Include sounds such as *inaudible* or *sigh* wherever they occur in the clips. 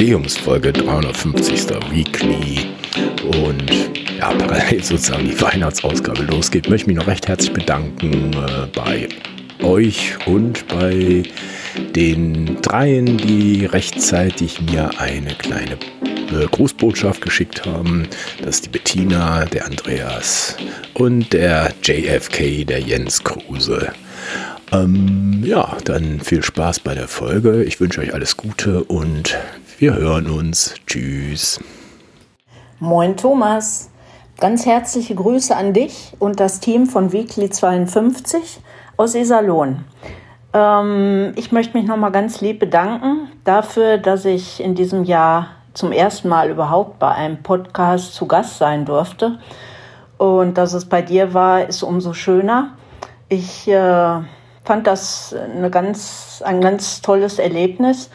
Jubiläumsfolge 350. Weekly und ja, parallel sozusagen die Weihnachtsausgabe losgeht, möchte ich mich noch recht herzlich bedanken äh, bei euch und bei den dreien, die rechtzeitig mir eine kleine äh, Grußbotschaft geschickt haben. Das ist die Bettina, der Andreas und der JFK, der Jens Kruse. Ähm, ja, dann viel Spaß bei der Folge. Ich wünsche euch alles Gute und wir hören uns. Tschüss. Moin Thomas. Ganz herzliche Grüße an dich und das Team von Weekly 52 aus Iserlohn. Ähm, ich möchte mich nochmal ganz lieb bedanken dafür, dass ich in diesem Jahr zum ersten Mal überhaupt bei einem Podcast zu Gast sein durfte. Und dass es bei dir war, ist umso schöner. Ich äh, fand das eine ganz, ein ganz tolles Erlebnis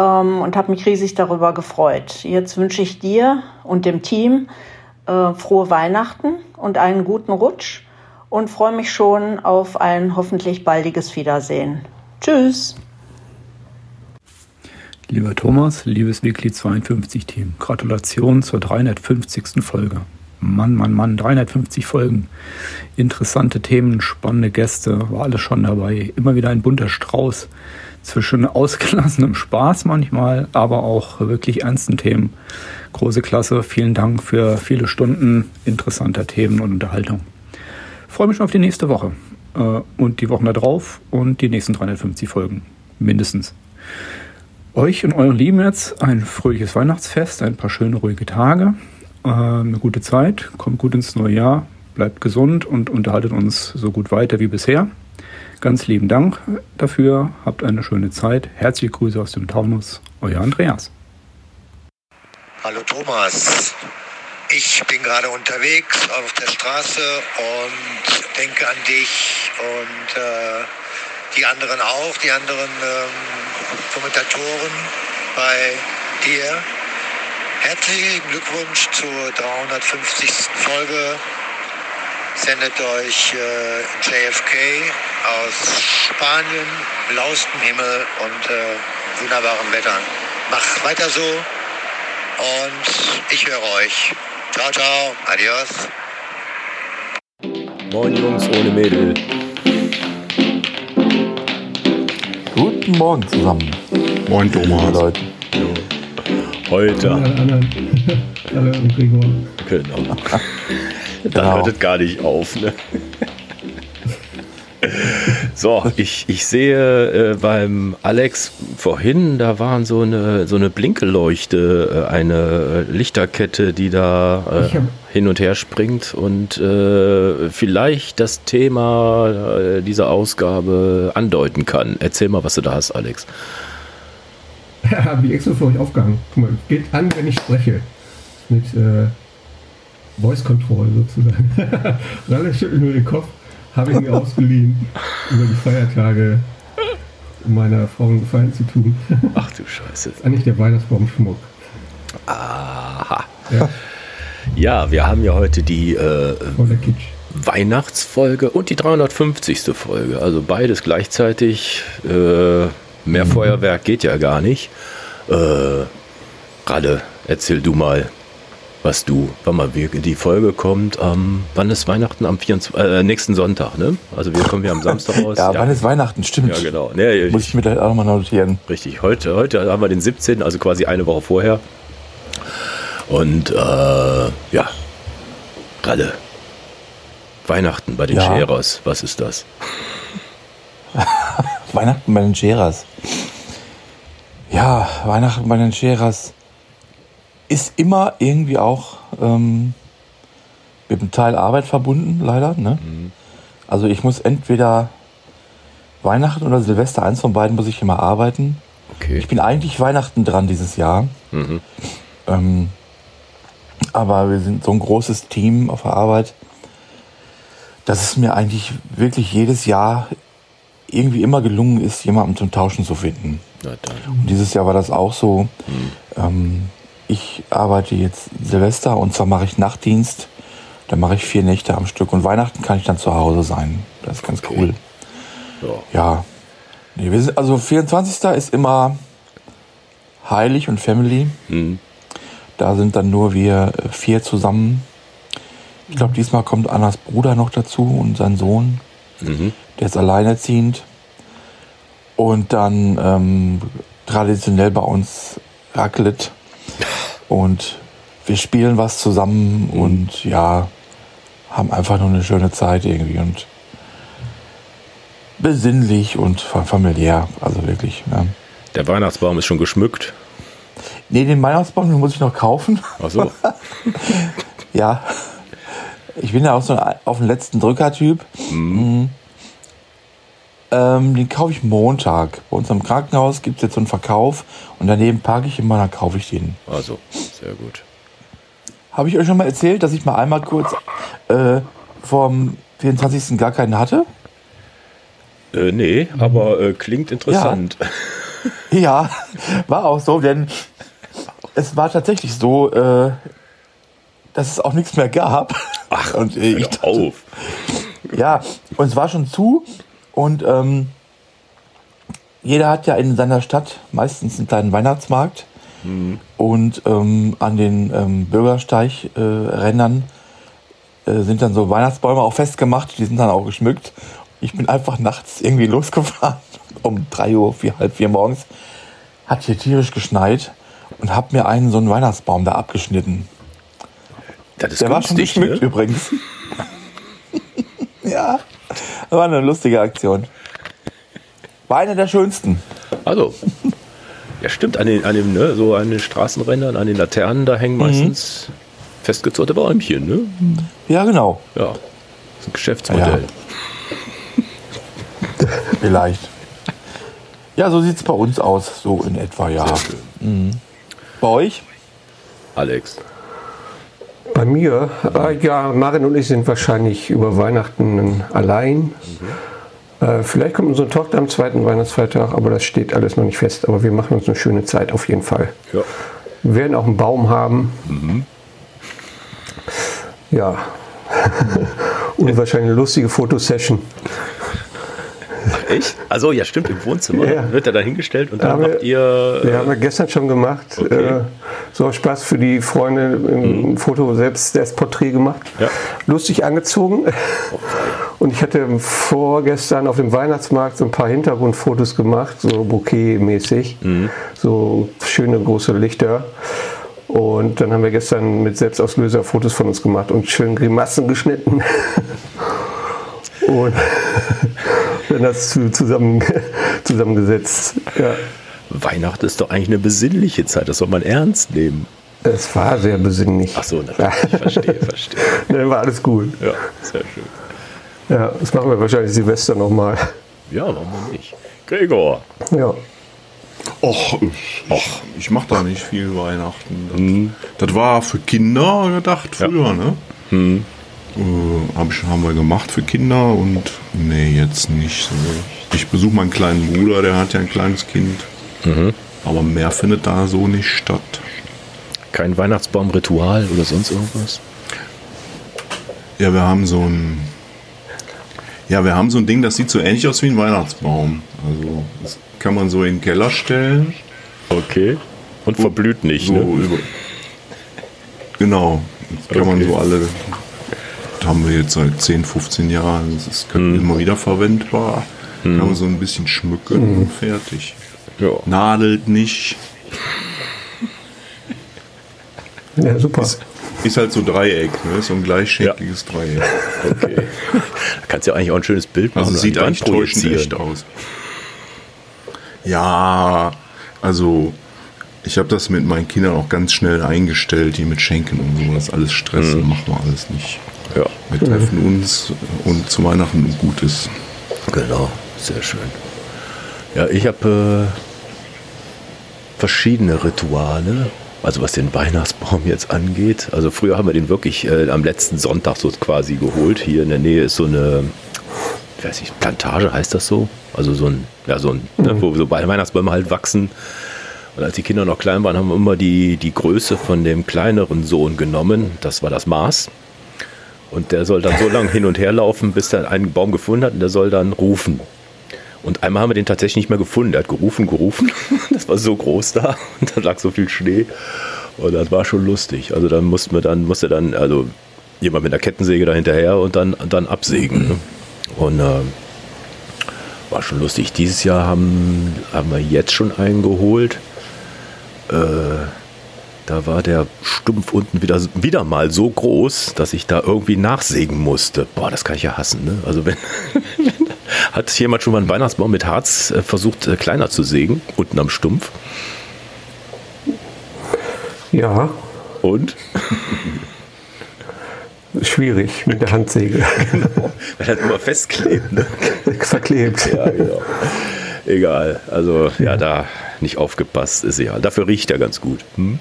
und habe mich riesig darüber gefreut. Jetzt wünsche ich dir und dem Team äh, frohe Weihnachten und einen guten Rutsch und freue mich schon auf ein hoffentlich baldiges Wiedersehen. Tschüss! Lieber Thomas, liebes Weekly 52 Team, Gratulation zur 350. Folge. Mann, Mann, Mann, 350 Folgen. Interessante Themen, spannende Gäste, war alles schon dabei. Immer wieder ein bunter Strauß zwischen ausgelassenem Spaß manchmal, aber auch wirklich ernsten Themen. Große Klasse, vielen Dank für viele Stunden interessanter Themen und Unterhaltung. Freue mich schon auf die nächste Woche äh, und die Wochen darauf und die nächsten 350 Folgen. Mindestens. Euch und euren Lieben jetzt ein fröhliches Weihnachtsfest, ein paar schöne, ruhige Tage, äh, eine gute Zeit, kommt gut ins neue Jahr, bleibt gesund und unterhaltet uns so gut weiter wie bisher. Ganz lieben Dank dafür, habt eine schöne Zeit. Herzliche Grüße aus dem Taunus, euer Andreas. Hallo Thomas, ich bin gerade unterwegs auf der Straße und denke an dich und äh, die anderen auch, die anderen ähm, Kommentatoren bei dir. Herzlichen Glückwunsch zur 350. Folge. Sendet euch äh, JFK aus Spanien, blauestem Himmel und äh, wunderbarem Wetter. Mach weiter so und ich höre euch. Ciao, ciao. Adios. Moin Jungs ohne Mädel. Guten Morgen zusammen. Moin Thomas. Leute. Heute. Hallo, Hallo, *laughs* Gregor. Genau. Da Genau. hört es gar nicht auf. Ne? So, ich, ich sehe äh, beim Alex vorhin, da waren so eine, so eine Blinkeleuchte, äh, eine Lichterkette, die da äh, hin und her springt und äh, vielleicht das Thema äh, dieser Ausgabe andeuten kann. Erzähl mal, was du da hast, Alex. *laughs* Habe ich extra für euch aufgehangen. Guck mal, geht an, wenn ich spreche. Mit äh, Voice Control sozusagen. *laughs* Ralle schüttelt nur den Kopf. Habe ich mir ausgeliehen, über die Feiertage um meiner Frau einen Gefallen zu tun. Ach du Scheiße. ist eigentlich der Weihnachtsbaumschmuck. Aha. Ja, Ja, wir haben ja heute die äh. Weihnachtsfolge und die 350. Folge. Also beides gleichzeitig. Äh, mehr Feuerwerk geht ja gar nicht. Äh, Ralle, erzähl du mal, was du, wann mal wir- die Folge kommt. Am, wann ist Weihnachten? Am 24, äh, nächsten Sonntag, ne? Also wir kommen ja am Samstag *laughs* raus. Ja, wann ist Weihnachten? Stimmt. Ja, genau. Nee, Muss ich mir gleich auch nochmal notieren. Richtig, heute, heute haben wir den 17., also quasi eine Woche vorher. Und äh, ja, Ralle. Weihnachten bei den Ja. Scherers, was ist das? *laughs* Weihnachten bei den Scheras. Ja, Weihnachten bei den Scheras ist immer irgendwie auch ähm, mit einem Teil Arbeit verbunden, leider. Ne? Also ich muss entweder Weihnachten oder Silvester, eins von beiden muss ich immer arbeiten. Okay. Ich bin eigentlich Weihnachten dran dieses Jahr. Mhm. Ähm, aber wir sind so ein großes Team auf der Arbeit, dass es mir eigentlich wirklich jedes Jahr irgendwie immer gelungen ist, jemanden zum Tauschen zu finden. Und dieses Jahr war das auch so. Ähm, ich arbeite jetzt Silvester und zwar mache ich Nachtdienst. Da mache ich vier Nächte am Stück und Weihnachten kann ich dann zu Hause sein. Das ist ganz cool. Ja. Ja. Nee, wir sind, also 24. ist immer Heilig und Family. Mhm. Da sind dann nur wir äh, vier zusammen. Ich glaube, diesmal kommt Annas Bruder noch dazu und sein Sohn. Mhm. Der ist alleinerziehend. Und dann ähm, traditionell bei uns Raclette. Und wir spielen was zusammen und ja, haben einfach nur eine schöne Zeit irgendwie und besinnlich und fa- familiär. Also wirklich. Ne? Der Weihnachtsbaum ist schon geschmückt. Nee, den Weihnachtsbaum den muss ich noch kaufen. Ach so. *laughs* Ja. Ich bin ja auch so ein auf den letzten Drücker-Typ. Mhm. Ähm, den kaufe ich Montag. Bei uns am Krankenhaus gibt es jetzt so einen Verkauf und daneben parke ich immer, dann kaufe ich den. Also, sehr gut. Habe ich euch schon mal erzählt, dass ich mal einmal kurz äh, vom 24. gar keinen hatte? Äh, nee, aber äh, klingt interessant. Ja, war auch so, denn es war tatsächlich so, äh, dass es auch nichts mehr gab. Ach, und ich hör auf. Ja, und es war schon zu und ähm, jeder hat ja in seiner Stadt meistens einen kleinen Weihnachtsmarkt und ähm, an den ähm, Bürgersteig-Rändern äh, sind dann so Weihnachtsbäume auch festgemacht, die sind dann auch geschmückt. Ich bin einfach nachts irgendwie *laughs* losgefahren um 3 Uhr, vier, halb vier morgens, hat hier tierisch geschneit und hab mir einen so einen Weihnachtsbaum da abgeschnitten. Das ist Der war schon geschmückt ne? übrigens. *laughs* ja, war eine lustige Aktion. War eine der schönsten. Also, ja stimmt, an den, an den, ne, so an den Straßenrändern, an den Laternen, da Mhm. hängen meistens festgezurrte Bäumchen, ne? Ja, genau. Ja, das ist ein Geschäftsmodell. Vielleicht. Ja, so sieht es bei uns aus, so in etwa, ja. Sehr schön. Bei euch? Alex. Bei mir, äh, ja, Marin und ich sind wahrscheinlich über Weihnachten allein. Äh, vielleicht kommt unsere Tochter am zweiten Weihnachtsfeiertag, aber das steht alles noch nicht fest. Aber wir machen uns eine schöne Zeit auf jeden Fall. Ja. Wir werden auch einen Baum haben. Ja. *laughs* und wahrscheinlich eine lustige Fotosession. Echt? Also ja, stimmt, im Wohnzimmer Ja. wird er da hingestellt und dann habt ihr. Ja, haben wir gestern schon gemacht. Okay. Äh, so aus Spaß für die Freunde im Foto selbst das Porträt gemacht. Ja. Lustig angezogen. *laughs* Und ich hatte vorgestern auf dem Weihnachtsmarkt so ein paar Hintergrundfotos gemacht, so Bouquet-mäßig. So schöne große Lichter. Und dann haben wir gestern mit Selbstauslöser Fotos von uns gemacht und schön Grimassen geschnitten. *laughs* und *laughs* dann das zu- zusammen, *laughs* zusammengesetzt. Ja. Weihnachten ist doch eigentlich eine besinnliche Zeit, das soll man ernst nehmen. Es war sehr besinnlich. Ach so, natürlich, verstehe, verstehe. *laughs* Dann war alles gut. Ja, sehr schön. Ja, das machen wir wahrscheinlich Silvester nochmal. Ja, warum nicht? Gregor. Ja. Och, ich, ich, ich mache da nicht viel Weihnachten. Das, das war für Kinder gedacht früher, ne? Äh, hab ich, haben wir gemacht für Kinder und nee, jetzt nicht so. Ich besuche meinen kleinen Bruder, der hat ja ein kleines Kind. Aber mehr findet da so nicht statt. Kein Weihnachtsbaumritual oder sonst irgendwas? Ja, wir haben so ein. Ja, wir haben so ein Ding, das sieht so ähnlich aus wie ein Weihnachtsbaum. Also, das kann man so in den Keller stellen. Okay. Und verblüht nicht, So ne? über. Genau. Das kann man Okay. so alle. Haben wir jetzt seit 10, 15 Jahren. Das ist Mhm. immer wieder verwendbar. Kann man so ein bisschen schmücken und fertig. Ja. Nadelt nicht. Ja, super. Ist, ist halt so Dreieck, ne? So ein gleichschenkliges Dreieck. Okay. da kannst du ja eigentlich auch ein schönes Bild machen. Also sieht eigentlich täuschend echt aus. Ja, also ich habe das mit meinen Kindern auch ganz schnell eingestellt, die mit Schenken und so, das ist alles Stress, Mhm. machen wir alles nicht. Ja, Wir treffen uns und zu Weihnachten ein Gutes. genau. Sehr schön. Ja, ich habe äh, verschiedene Rituale. Also was den Weihnachtsbaum jetzt angeht. Also früher haben wir den wirklich äh, am letzten Sonntag so quasi geholt. Hier in der Nähe ist so eine, ich weiß nicht, Plantage heißt das so. Also so ein, ja so ein, ne, wo so Weihnachtsbäume halt wachsen. Und als die Kinder noch klein waren, haben wir immer die, die Größe von dem kleineren Sohn genommen. Das war das Maß. Und der soll dann so lange hin und her laufen, bis er einen Baum gefunden hat und der soll dann rufen. Und einmal haben wir den tatsächlich nicht mehr gefunden. Der hat gerufen, gerufen. *laughs* Das war so groß da und da lag so viel Schnee. Und das war schon lustig. Also dann mussten wir dann, musste dann, also jemand mit der Kettensäge da hinterher und dann, dann absägen. Ne? Und äh, war schon lustig. Dieses Jahr haben, haben wir jetzt schon einen geholt. Äh, da war der Stumpf unten wieder, wieder mal so groß, dass ich da irgendwie nachsägen musste. Boah, das kann ich ja hassen. Ne? Also wenn, *laughs* hat jemand schon mal einen Weihnachtsbaum mit Harz äh, versucht, äh, kleiner zu sägen, unten am Stumpf? Ja, Und? schwierig mit der Handsäge. *laughs* Weil das immer festklebt. Ne? Verklebt. Ja, genau. Egal. Also, ja, da nicht aufgepasst ist ja. Dafür riecht er ganz gut. Hm?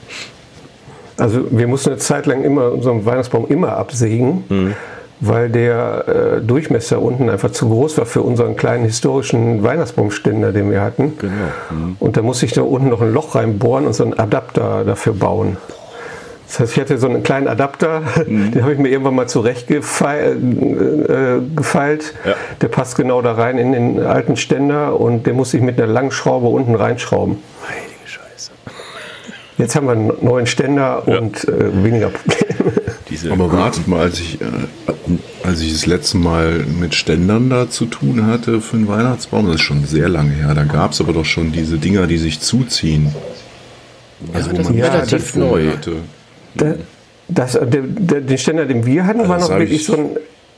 Also wir mussten eine Zeit lang immer unseren Weihnachtsbaum immer absägen, Mhm. weil der äh, Durchmesser unten einfach zu groß war für unseren kleinen historischen Weihnachtsbaumständer, den wir hatten. Genau. Mhm. Und da musste ich da unten noch ein Loch reinbohren und so einen Adapter dafür bauen. Das heißt, ich hatte so einen kleinen Adapter, Mhm. den habe ich mir irgendwann mal zurechtgefeilt. Äh. Ja. Der passt genau da rein in den alten Ständer und den musste ich mit einer langen Schraube unten reinschrauben. Heilige Scheiße. Jetzt haben wir einen neuen Ständer Ja. und äh, weniger Probleme. Diese, Aber wartet mal, als ich, äh, als ich das letzte Mal mit Ständern da zu tun hatte für einen Weihnachtsbaum, das ist schon sehr lange her, da gab es aber doch schon diese Dinger, die sich zuziehen. Also das wo man ist relativ neu. hatte. Da- Das, der, der, den Ständer, den wir hatten, war das noch wirklich ich- so ein,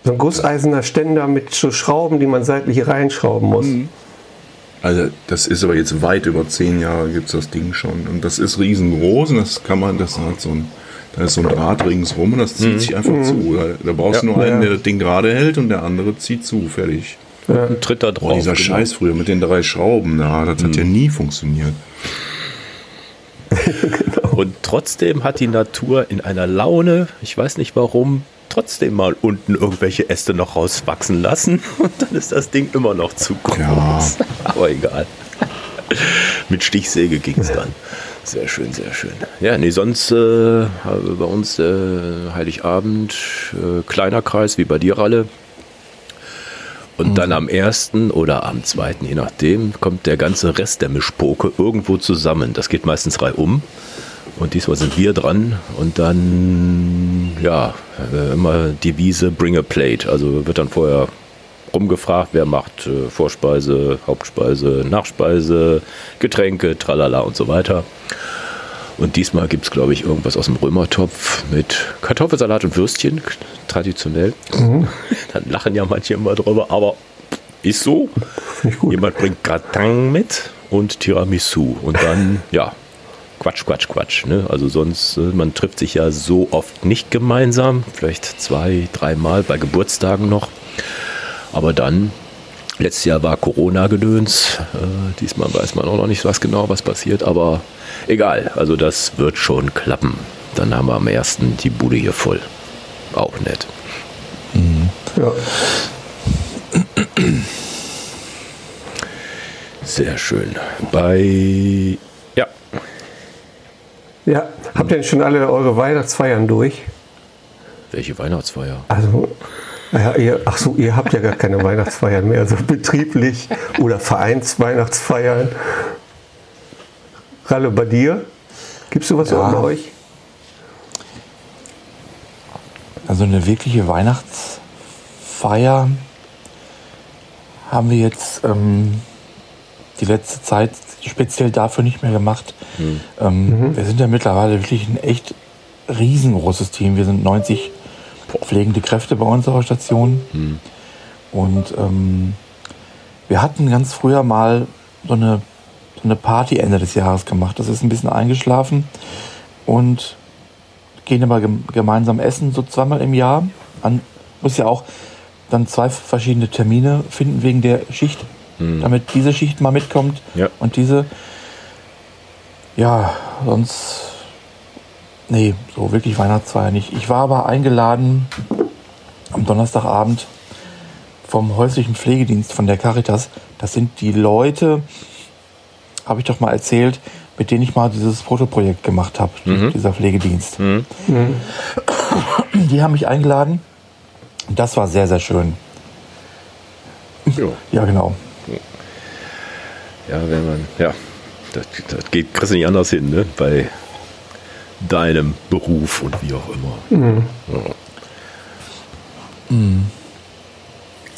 so ein gusseisener Ständer mit so Schrauben, die man seitlich reinschrauben muss. Also das ist aber jetzt weit über zehn Jahre gibt es das Ding schon. Und das ist riesengroß und das kann man, das hat so ein, da ist so ein Draht ringsrum und das zieht sich einfach zu. Da, da brauchst du nur einen, Ja. der das Ding gerade hält und der andere zieht zu, fertig. ein Tritt da drauf. Boah, dieser genau. Scheiß früher mit den drei Schrauben, na, das hat ja nie funktioniert. *laughs* Und trotzdem hat die Natur in einer Laune, ich weiß nicht warum, trotzdem mal unten irgendwelche Äste noch rauswachsen lassen. *laughs* Und dann ist das Ding immer noch zu groß. Ja. *laughs* Aber egal. Mit Stichsäge ging es dann. Sehr schön, sehr schön. Ja, nee, sonst äh, bei uns äh, Heiligabend, äh, kleiner Kreis wie bei dir, Ralle. Und dann am ersten oder am zweiten, je nachdem, kommt der ganze Rest der Mischpoke irgendwo zusammen. Das geht meistens reihum. Und diesmal sind wir dran. Und dann, ja, äh, immer Devise Bring a Plate. Also wird dann vorher rumgefragt, wer macht äh, Vorspeise, Hauptspeise, Nachspeise, Getränke, tralala und so weiter. Und diesmal gibt es, glaube ich, irgendwas aus dem Römertopf mit Kartoffelsalat und Würstchen, traditionell. *laughs* Dann lachen ja manche immer drüber, aber ist so. Jemand bringt Gratin mit und Tiramisu. Und dann, ja, Quatsch, Quatsch, Quatsch. Ne? Also sonst, äh, man trifft sich ja so oft nicht gemeinsam. Vielleicht zwei, dreimal bei Geburtstagen noch. Aber dann, letztes Jahr war Corona-Gedöns. Äh, diesmal weiß man auch noch nicht was genau, was passiert. Aber egal, also das wird schon klappen. Dann haben wir am ersten die Bude hier voll. Auch nett. Ja. Sehr schön. Bei, ja. Habt ihr denn schon alle eure Weihnachtsfeiern durch? welche Weihnachtsfeier? Also, ja, ihr, ach so, ihr habt ja gar keine Weihnachtsfeiern mehr, also betrieblich oder Vereinsweihnachtsfeiern. Ralle, bei dir? Gibst du was Ja. bei euch? Also eine wirkliche Weihnachtsfeier haben wir jetzt ähm, die letzte Zeit speziell dafür nicht mehr gemacht. Ähm, Wir sind ja mittlerweile wirklich ein echt riesengroßes Team. Wir sind 90 pflegende Kräfte bei unserer Station. Und ähm, wir hatten ganz früher mal so eine, so eine Party Ende des Jahres gemacht. Das ist ein bisschen eingeschlafen. Und gehen aber gem gemeinsam essen, so zweimal im Jahr. Man muss ja auch dann zwei verschiedene Termine finden wegen der Schicht, damit diese Schicht mal mitkommt Ja. und diese. Ja, sonst. Nee, so wirklich Weihnachtsfeier nicht. Ich war aber eingeladen am Donnerstagabend vom häuslichen Pflegedienst von der Caritas. Das sind die Leute, habe ich doch mal erzählt, mit denen ich mal dieses Fotoprojekt gemacht habe, dieser Pflegedienst. *clears throat* Die haben mich eingeladen. Das war sehr, sehr schön. Ja. Ja, genau. Ja, wenn man, ja, das, das geht, kriegst du nicht anders hin, ne? Bei deinem Beruf und wie auch immer. Mhm. Ja.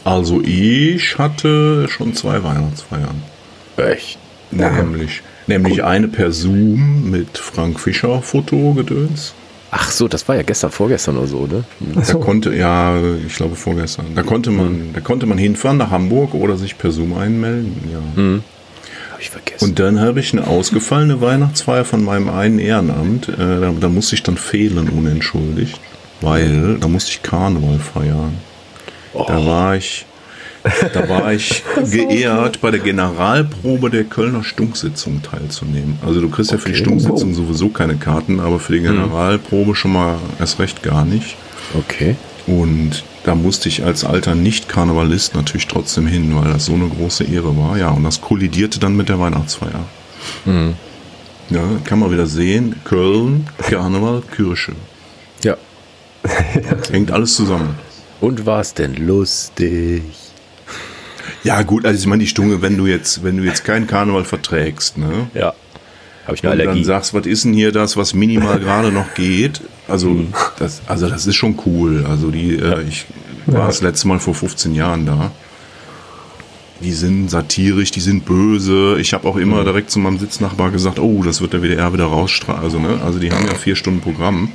Also ich hatte schon zwei Weihnachtsfeiern. Echt? Nämlich, nämlich eine per Zoom mit Frank Fischer Fotogedöns. Ach so, das war ja gestern, vorgestern oder so, ne? Da so. konnte, ja, ich glaube vorgestern. Da konnte man, da konnte man hinfahren nach Hamburg oder sich per Zoom einmelden. Ja. Hab ich vergessen. Und dann habe ich eine ausgefallene Weihnachtsfeier von meinem einen Ehrenamt. Äh, da, da musste ich dann fehlen unentschuldigt, weil da musste ich Karneval feiern. Da war ich, da war ich *laughs* geehrt, bei der Generalprobe der Kölner Stunksitzung teilzunehmen. Also du kriegst ja für die Stunksitzung sowieso keine Karten, aber für die Generalprobe schon mal erst recht gar nicht. okay. Und da musste ich als alter Nicht-Karnevalist natürlich trotzdem hin, weil das so eine große Ehre war. Ja, und das kollidierte dann mit der Weihnachtsfeier. Ja, kann man wieder sehen. Köln, Karneval, Kirche. Ja. Hängt alles zusammen. Und war es denn lustig? Ja, gut, also ich meine, die Stunde, wenn du jetzt, wenn du jetzt keinen Karneval verträgst, ne? Ja. Habe ich eine Und dann Allergie. sagst, was ist denn hier das, was minimal gerade noch geht? Also, das, also das ist schon cool. Also die, äh, ich war das letzte Mal vor 15 Jahren da. Die sind satirisch, die sind böse. Ich habe auch immer direkt zu meinem Sitznachbar gesagt, oh, das wird der WDR wieder rausstrahlen. Also, ne? also die haben ja vier Stunden Programm.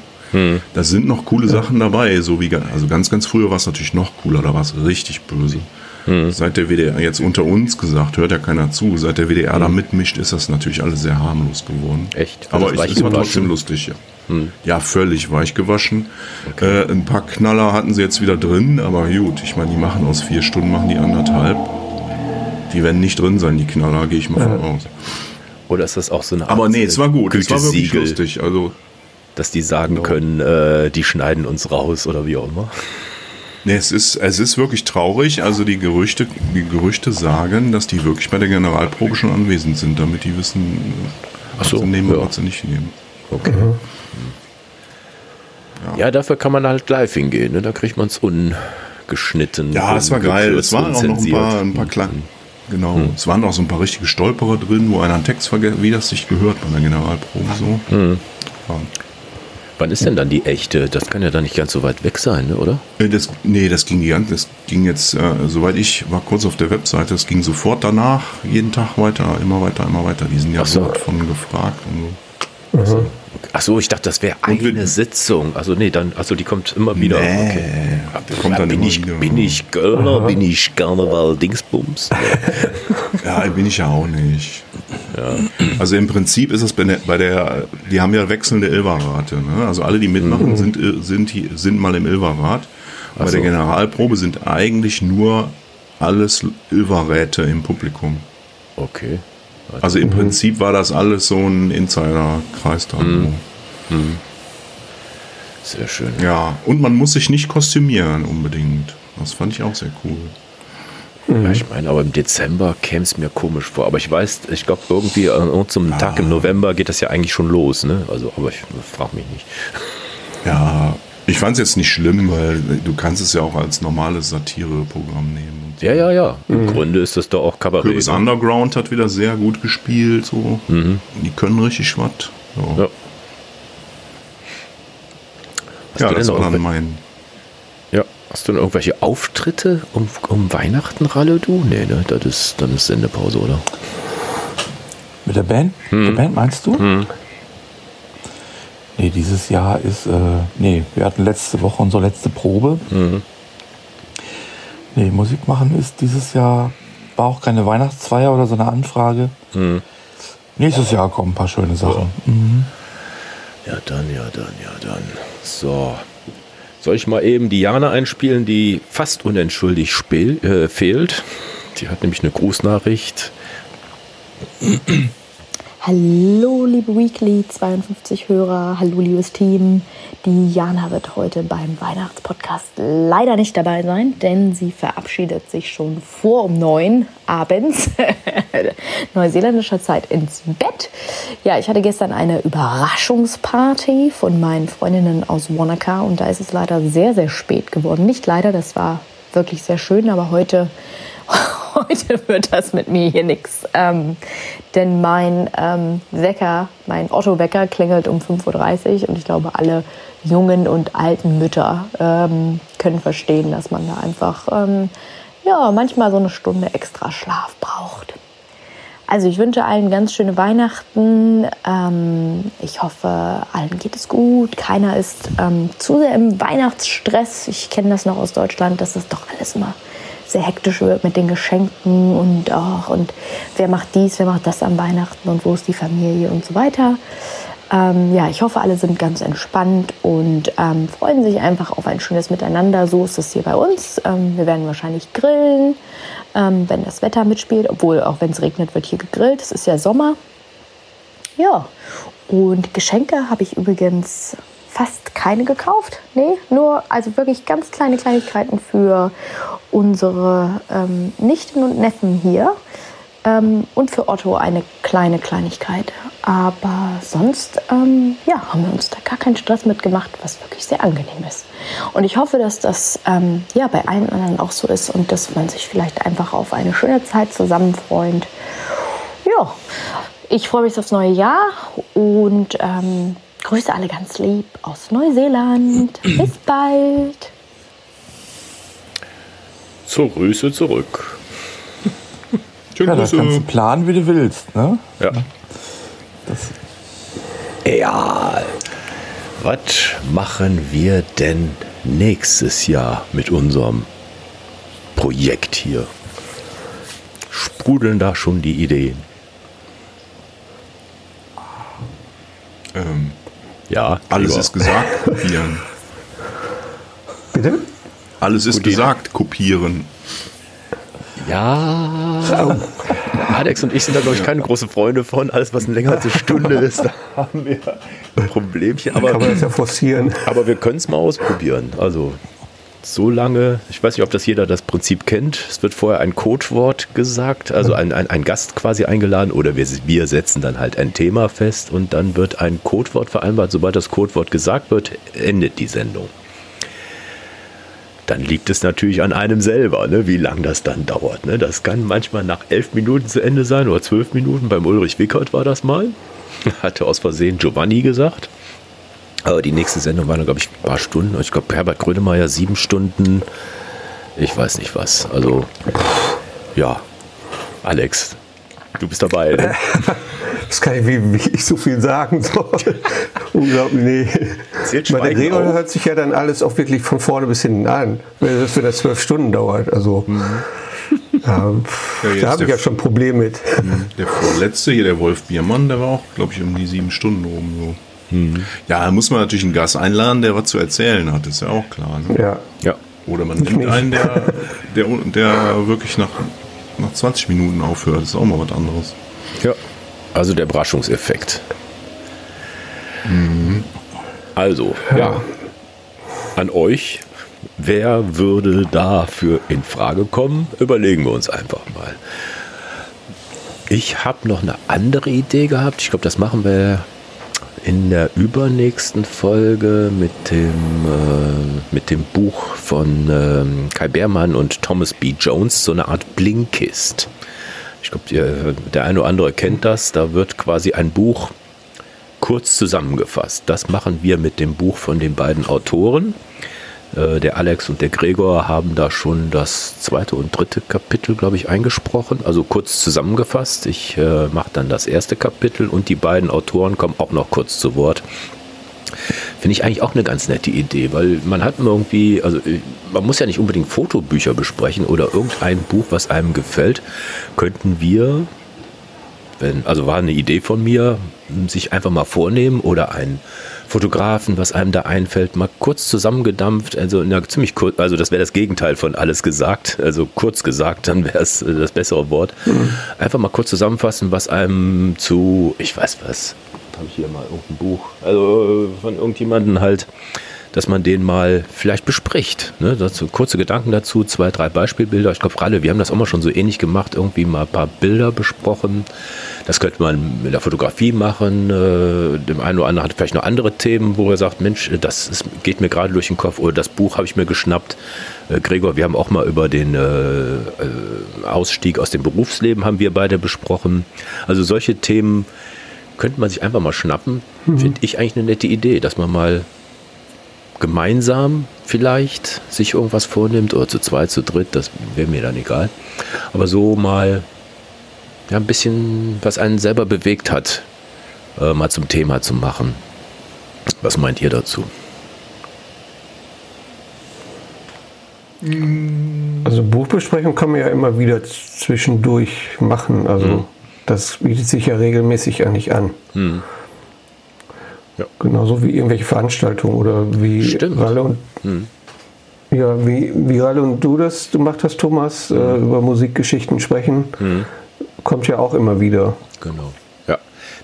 Da sind noch coole Sachen dabei. So wie, also ganz, ganz früher war es natürlich noch cooler, da war es richtig böse. Seit der WDR jetzt unter uns gesagt, hört ja keiner zu, seit der WDR da mitmischt, ist das natürlich alles sehr harmlos geworden. Echt? Aber Das es ist trotzdem lustig, ja. Ja, völlig weich gewaschen. Äh, ein paar Knaller hatten sie jetzt wieder drin, aber gut, ich meine, die machen aus vier Stunden, machen die anderthalb. Die werden nicht drin sein, die Knaller, gehe ich mal von aus. Oder ist das auch so eine Aber nee, es war gut, es war wirklich lustig. Also, dass die sagen können, äh, die schneiden uns raus oder wie auch immer? Nee, es ist, es ist wirklich traurig. Also die Gerüchte, die Gerüchte sagen, dass die wirklich bei der Generalprobe schon anwesend sind, damit die wissen, Ach so, was sie nehmen ja. und was sie nicht nehmen. Okay. Ja. dafür kann man halt live hingehen. Ne? Da kriegt man es ungeschnitten. Ja, es war geil. Es waren auch noch ein paar, ein paar kleine. Genau. Es waren auch so ein paar richtige Stolperer drin, wo einer einen Text vergessen, wie das sich gehört bei der Generalprobe so. Ja. Wann ist denn dann die echte? Das kann ja dann nicht ganz so weit weg sein, ne? oder? Äh, Das, nee, das ging die das ging jetzt, äh, soweit ich war kurz auf der Webseite, das ging sofort danach, jeden Tag weiter, immer weiter, immer weiter. Die sind ja so. von gefragt und so. Ach so, ich dachte, das wäre eine Sitzung. Also nee, dann, also die kommt immer wieder. Nee, Okay. kommt dann bin, immer ich, wieder. bin ich Kölner, bin ich Karneval Dingsbums? *laughs* Ja, bin ich ja auch nicht. Also im Prinzip ist es bei der, bei der die haben ja wechselnde Ilva-Rate. Ne? Also alle, die mitmachen, sind, äh, sind, sind mal im Ilva-Rat. Bei so. der Generalprobe sind eigentlich nur alles Ilva-Räte im Publikum. Okay. Also im Prinzip war das alles so ein Insider-Kreis da. Sehr schön. Ja, und man muss sich nicht kostümieren unbedingt. Das fand ich auch sehr cool. Ja, ich meine, aber im Dezember käme es mir komisch vor. Aber ich weiß, ich glaube, irgendwie an irgendeinem Tag im November geht das ja eigentlich schon los. Ne? Also, aber ich frage mich nicht. Ja, ich fand es jetzt nicht schlimm, weil du kannst es ja auch als normales Satireprogramm nehmen. Ja, ja, ja. Im Grunde ist das doch auch Kabarett. Kürbis ne? Underground hat wieder sehr gut gespielt. So. Die können richtig was. So. Ja. Hast Ja, du das war noch dann mein. ja. Hast du denn irgendwelche Auftritte um, um Weihnachten, Ralle, du? Nee, ne? Das ist, dann ist Sendepause, oder? Mit der Band? Mit der Band meinst du? Nee, dieses Jahr ist, äh, nee, wir hatten letzte Woche unsere letzte Probe. Nee, Musik machen ist dieses Jahr, war auch keine Weihnachtsfeier oder so eine Anfrage. Nächstes Jahr kommen ein paar schöne Sachen. Mhm. Ja, dann, ja, dann, ja, dann. So. Soll ich mal eben die Jana einspielen, die fast unentschuldigt spiel, äh, fehlt? Die hat nämlich eine Grußnachricht. Hallo, liebe Weekly 52 Hörer, hallo, liebes Team. Die Jana wird heute beim Weihnachtspodcast leider nicht dabei sein, denn sie verabschiedet sich schon vor um neun abends *laughs* neuseeländischer Zeit ins Bett. Ja, ich hatte gestern eine Überraschungsparty von meinen Freundinnen aus Wanaka und da ist es leider sehr, sehr spät geworden. Nicht leider, das war wirklich sehr schön, aber heute *laughs* heute wird das mit mir hier nichts. Ähm, denn mein ähm, Wecker, mein Otto-Wecker klingelt um 5.30 Uhr und ich glaube, alle jungen und alten Mütter ähm, können verstehen, dass man da einfach ähm, ja, manchmal so eine Stunde extra Schlaf braucht. Also ich wünsche allen ganz schöne Weihnachten. Ähm, ich hoffe, allen geht es gut. Keiner ist ähm, zu sehr im Weihnachtsstress. Ich kenne das noch aus Deutschland, dass das doch alles immer sehr hektisch wird mit den Geschenken und auch und wer macht dies, wer macht das am Weihnachten und wo ist die Familie und so weiter. Ähm, ja, ich hoffe, alle sind ganz entspannt und ähm, freuen sich einfach auf ein schönes Miteinander. So ist es hier bei uns. Ähm, wir werden wahrscheinlich grillen, ähm, wenn das Wetter mitspielt. Obwohl, auch wenn es regnet, wird hier gegrillt. Es ist ja Sommer. Ja, und Geschenke habe ich übrigens fast keine gekauft. Nee, nur also wirklich ganz kleine Kleinigkeiten für unsere ähm, Nichten und Neffen hier. Ähm, und für Otto eine kleine Kleinigkeit. Aber sonst ähm, ja, haben wir uns da gar keinen Stress mitgemacht, was wirklich sehr angenehm ist. Und ich hoffe, dass das ähm, ja, bei allen anderen auch so ist und dass man sich vielleicht einfach auf eine schöne Zeit zusammen freut. Ja, ich freue mich aufs neue Jahr und ähm, grüße alle ganz lieb aus Neuseeland. *clears throat* Bis bald. Zur Grüße zurück. Ja, das kannst du planen, wie du willst. Ne? Ja. Das, Ja, was machen wir denn nächstes Jahr mit unserem Projekt hier? Sprudeln da schon die Ideen? Ja, alles Gregor. ist gesagt, kopieren. Bitte? Alles ist Gute Idee. gesagt, kopieren. Ja. Alex und ich sind da, glaube ich, keine großen Freunde von. Alles, was länger als eine Stunde *laughs* ist, da haben wir ein Problemchen. Aber, Kann man das ja forcieren. aber wir können es mal ausprobieren. Also so lange, ich weiß nicht, ob das jeder das Prinzip kennt. Es wird vorher ein Codewort gesagt, also ein, ein, ein Gast quasi eingeladen oder wir, wir setzen dann halt ein Thema fest und dann wird ein Codewort vereinbart. Sobald das Codewort gesagt wird, endet die Sendung. Dann liegt es natürlich an einem selber, ne, wie lang das dann dauert. Ne. Das kann manchmal nach elf Minuten zu Ende sein oder zwölf Minuten. Beim Ulrich Wickert war das mal. *laughs* Hatte aus Versehen Giovanni gesagt. Aber die nächste Sendung war dann, glaube ich, ein paar Stunden. Ich glaube, Herbert Grönemeyer sieben Stunden. Ich weiß nicht was. Also, ja. Alex, du bist dabei. Ne? *laughs* Das kann ich, wie, wie ich so viel sagen soll. *laughs* Unglaublich, nee. Zählt Bei der Gregor hört sich ja dann alles auch wirklich von vorne bis hinten an. Wenn das, wenn das zwölf Stunden dauert. Also, *laughs* ja, pff, Ja, jetzt da habe ich ja schon ein Problem mit. Der vorletzte hier, der Wolf Biermann, der war auch, glaube ich, um die sieben Stunden rum. So. Ja, da muss man natürlich einen Gast einladen, der was zu erzählen hat, ist ja auch klar. Ne? Ja. Ja. Oder man nimmt einen, der, der, der wirklich nach, nach 20 Minuten aufhört. Das ist auch mal was anderes. Ja, also der Überraschungseffekt. Also, ja, an euch, wer würde dafür in Frage kommen? Überlegen wir uns einfach mal. Ich habe noch eine andere Idee gehabt. Ich glaube, das machen wir in der übernächsten Folge mit dem, äh, mit dem Buch von ähm, Kai Beermann und Thomas B. Jones, so eine Art Blinkist. Ich glaube, der eine oder andere kennt das. Da wird quasi ein Buch kurz zusammengefasst. Das machen wir mit dem Buch von den beiden Autoren. Äh, Der Alex und der Gregor haben da schon das zweite und dritte Kapitel, glaube ich, eingesprochen. Also kurz zusammengefasst. Ich äh, mache dann das erste Kapitel und die beiden Autoren kommen auch noch kurz zu Wort. Finde ich eigentlich auch eine ganz nette Idee, weil man hat irgendwie, also äh, man muss ja nicht unbedingt Fotobücher besprechen oder irgendein Buch, was einem gefällt, könnten wir, wenn, also war eine Idee von mir, sich einfach mal vornehmen oder einen Fotografen, was einem da einfällt, mal kurz zusammengedampft, also in einer ziemlich kurz, also das wäre das Gegenteil von alles gesagt, also kurz gesagt, dann wäre es äh, das bessere Wort. Einfach mal kurz zusammenfassen, was einem zu, ich weiß was, habe ich hier mal irgendein Buch, also äh, von irgendjemandem halt dass man den mal vielleicht bespricht. Ne? Dazu, kurze Gedanken dazu, zwei, drei Beispielbilder. Ich glaube, Ralle, wir haben das auch mal schon so ähnlich gemacht, irgendwie mal ein paar Bilder besprochen. Das könnte man mit der Fotografie machen. Äh, dem einen oder anderen hat vielleicht noch andere Themen, wo er sagt, Mensch, das ist, geht mir gerade durch den Kopf oder das Buch habe ich mir geschnappt. Äh, Gregor, wir haben auch mal über den äh, Ausstieg aus dem Berufsleben haben wir beide besprochen. Also solche Themen könnte man sich einfach mal schnappen. Mhm. Finde ich eigentlich eine nette Idee, dass man mal gemeinsam vielleicht sich irgendwas vornimmt oder zu zweit, zu dritt, das wäre mir dann egal. Aber so mal ja, ein bisschen, was einen selber bewegt hat, äh, mal zum Thema zu machen. Was meint ihr dazu? Also Buchbesprechung kann man ja immer wieder zwischendurch machen. Also mhm. das bietet sich ja regelmäßig eigentlich an. Mhm. Ja. Genauso wie irgendwelche Veranstaltungen oder wie Stimmt. Ralle und mhm. ja, wie, wie Ralle und du das gemacht hast, Thomas, äh, mhm. über Musikgeschichten sprechen, mhm. kommt ja auch immer wieder. Genau. Ja.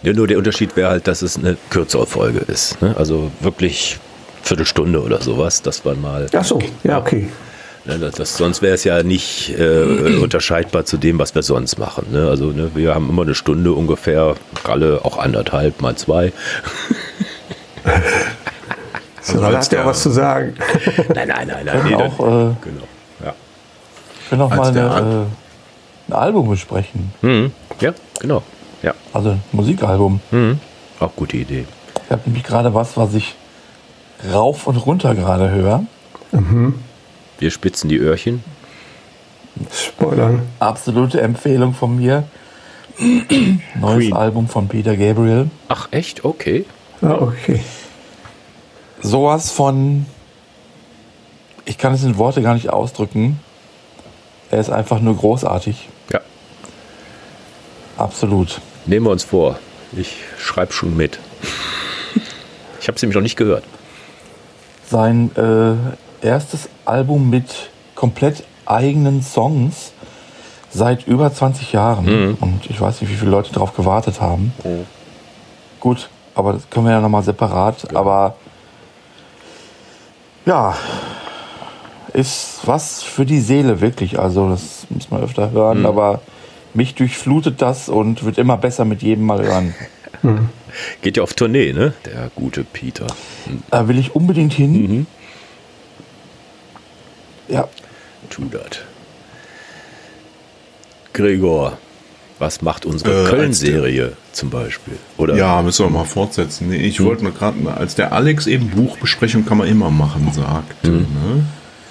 ja nur der Unterschied wäre halt, dass es eine kürzere Folge ist. Ne? Also wirklich Viertelstunde oder sowas, dass man mal. Ach so, ja, okay. Ne, das, das, sonst wäre es ja nicht äh, unterscheidbar zu dem, was wir sonst machen. Ne? Also ne, wir haben immer eine Stunde ungefähr, alle auch anderthalb mal zwei. So, also hat ja was zu sagen. *laughs* nein, nein, nein, nein. Nee, auch, äh, genau. Ja. können auch mal eine, äh, ein Album besprechen. Mhm. Ja, genau. Ja. Also ein Musikalbum. Mhm. Auch gute Idee. Ich habe nämlich gerade was, was ich rauf und runter gerade höre. Mhm. Wir spitzen die Öhrchen. Spoilern. Absolute Empfehlung von mir. *clears throat* Neues Queen. Album von Peter Gabriel. Ach echt? Okay. Ah, okay. Sowas von. Ich kann es in Worte gar nicht ausdrücken. Er ist einfach nur großartig. Ja. Absolut. Nehmen wir uns vor. Ich schreibe schon mit. *laughs* ich habe es nämlich noch nicht gehört. Sein äh, erstes Album mit komplett eigenen Songs seit über 20 Jahren. Mhm. Und ich weiß nicht, wie viele Leute darauf gewartet haben. Mhm. Gut, aber das können wir ja nochmal separat. Ja. Aber ja, ist was für die Seele wirklich. Also, das muss man öfter hören. Mhm. Aber mich durchflutet das und wird immer besser mit jedem Mal hören. *laughs* Mhm. Geht ja auf Tournee, ne? Der gute Peter. Da will ich unbedingt hin. Mhm. Ja. Tu das. Gregor, was macht unsere äh, Köln-Serie zum Beispiel? Oder? Ja, müssen wir mal fortsetzen. Nee, ich hm. wollte nur gerade, als der Alex eben Buchbesprechung kann man immer machen, sagt. Hm. Ne?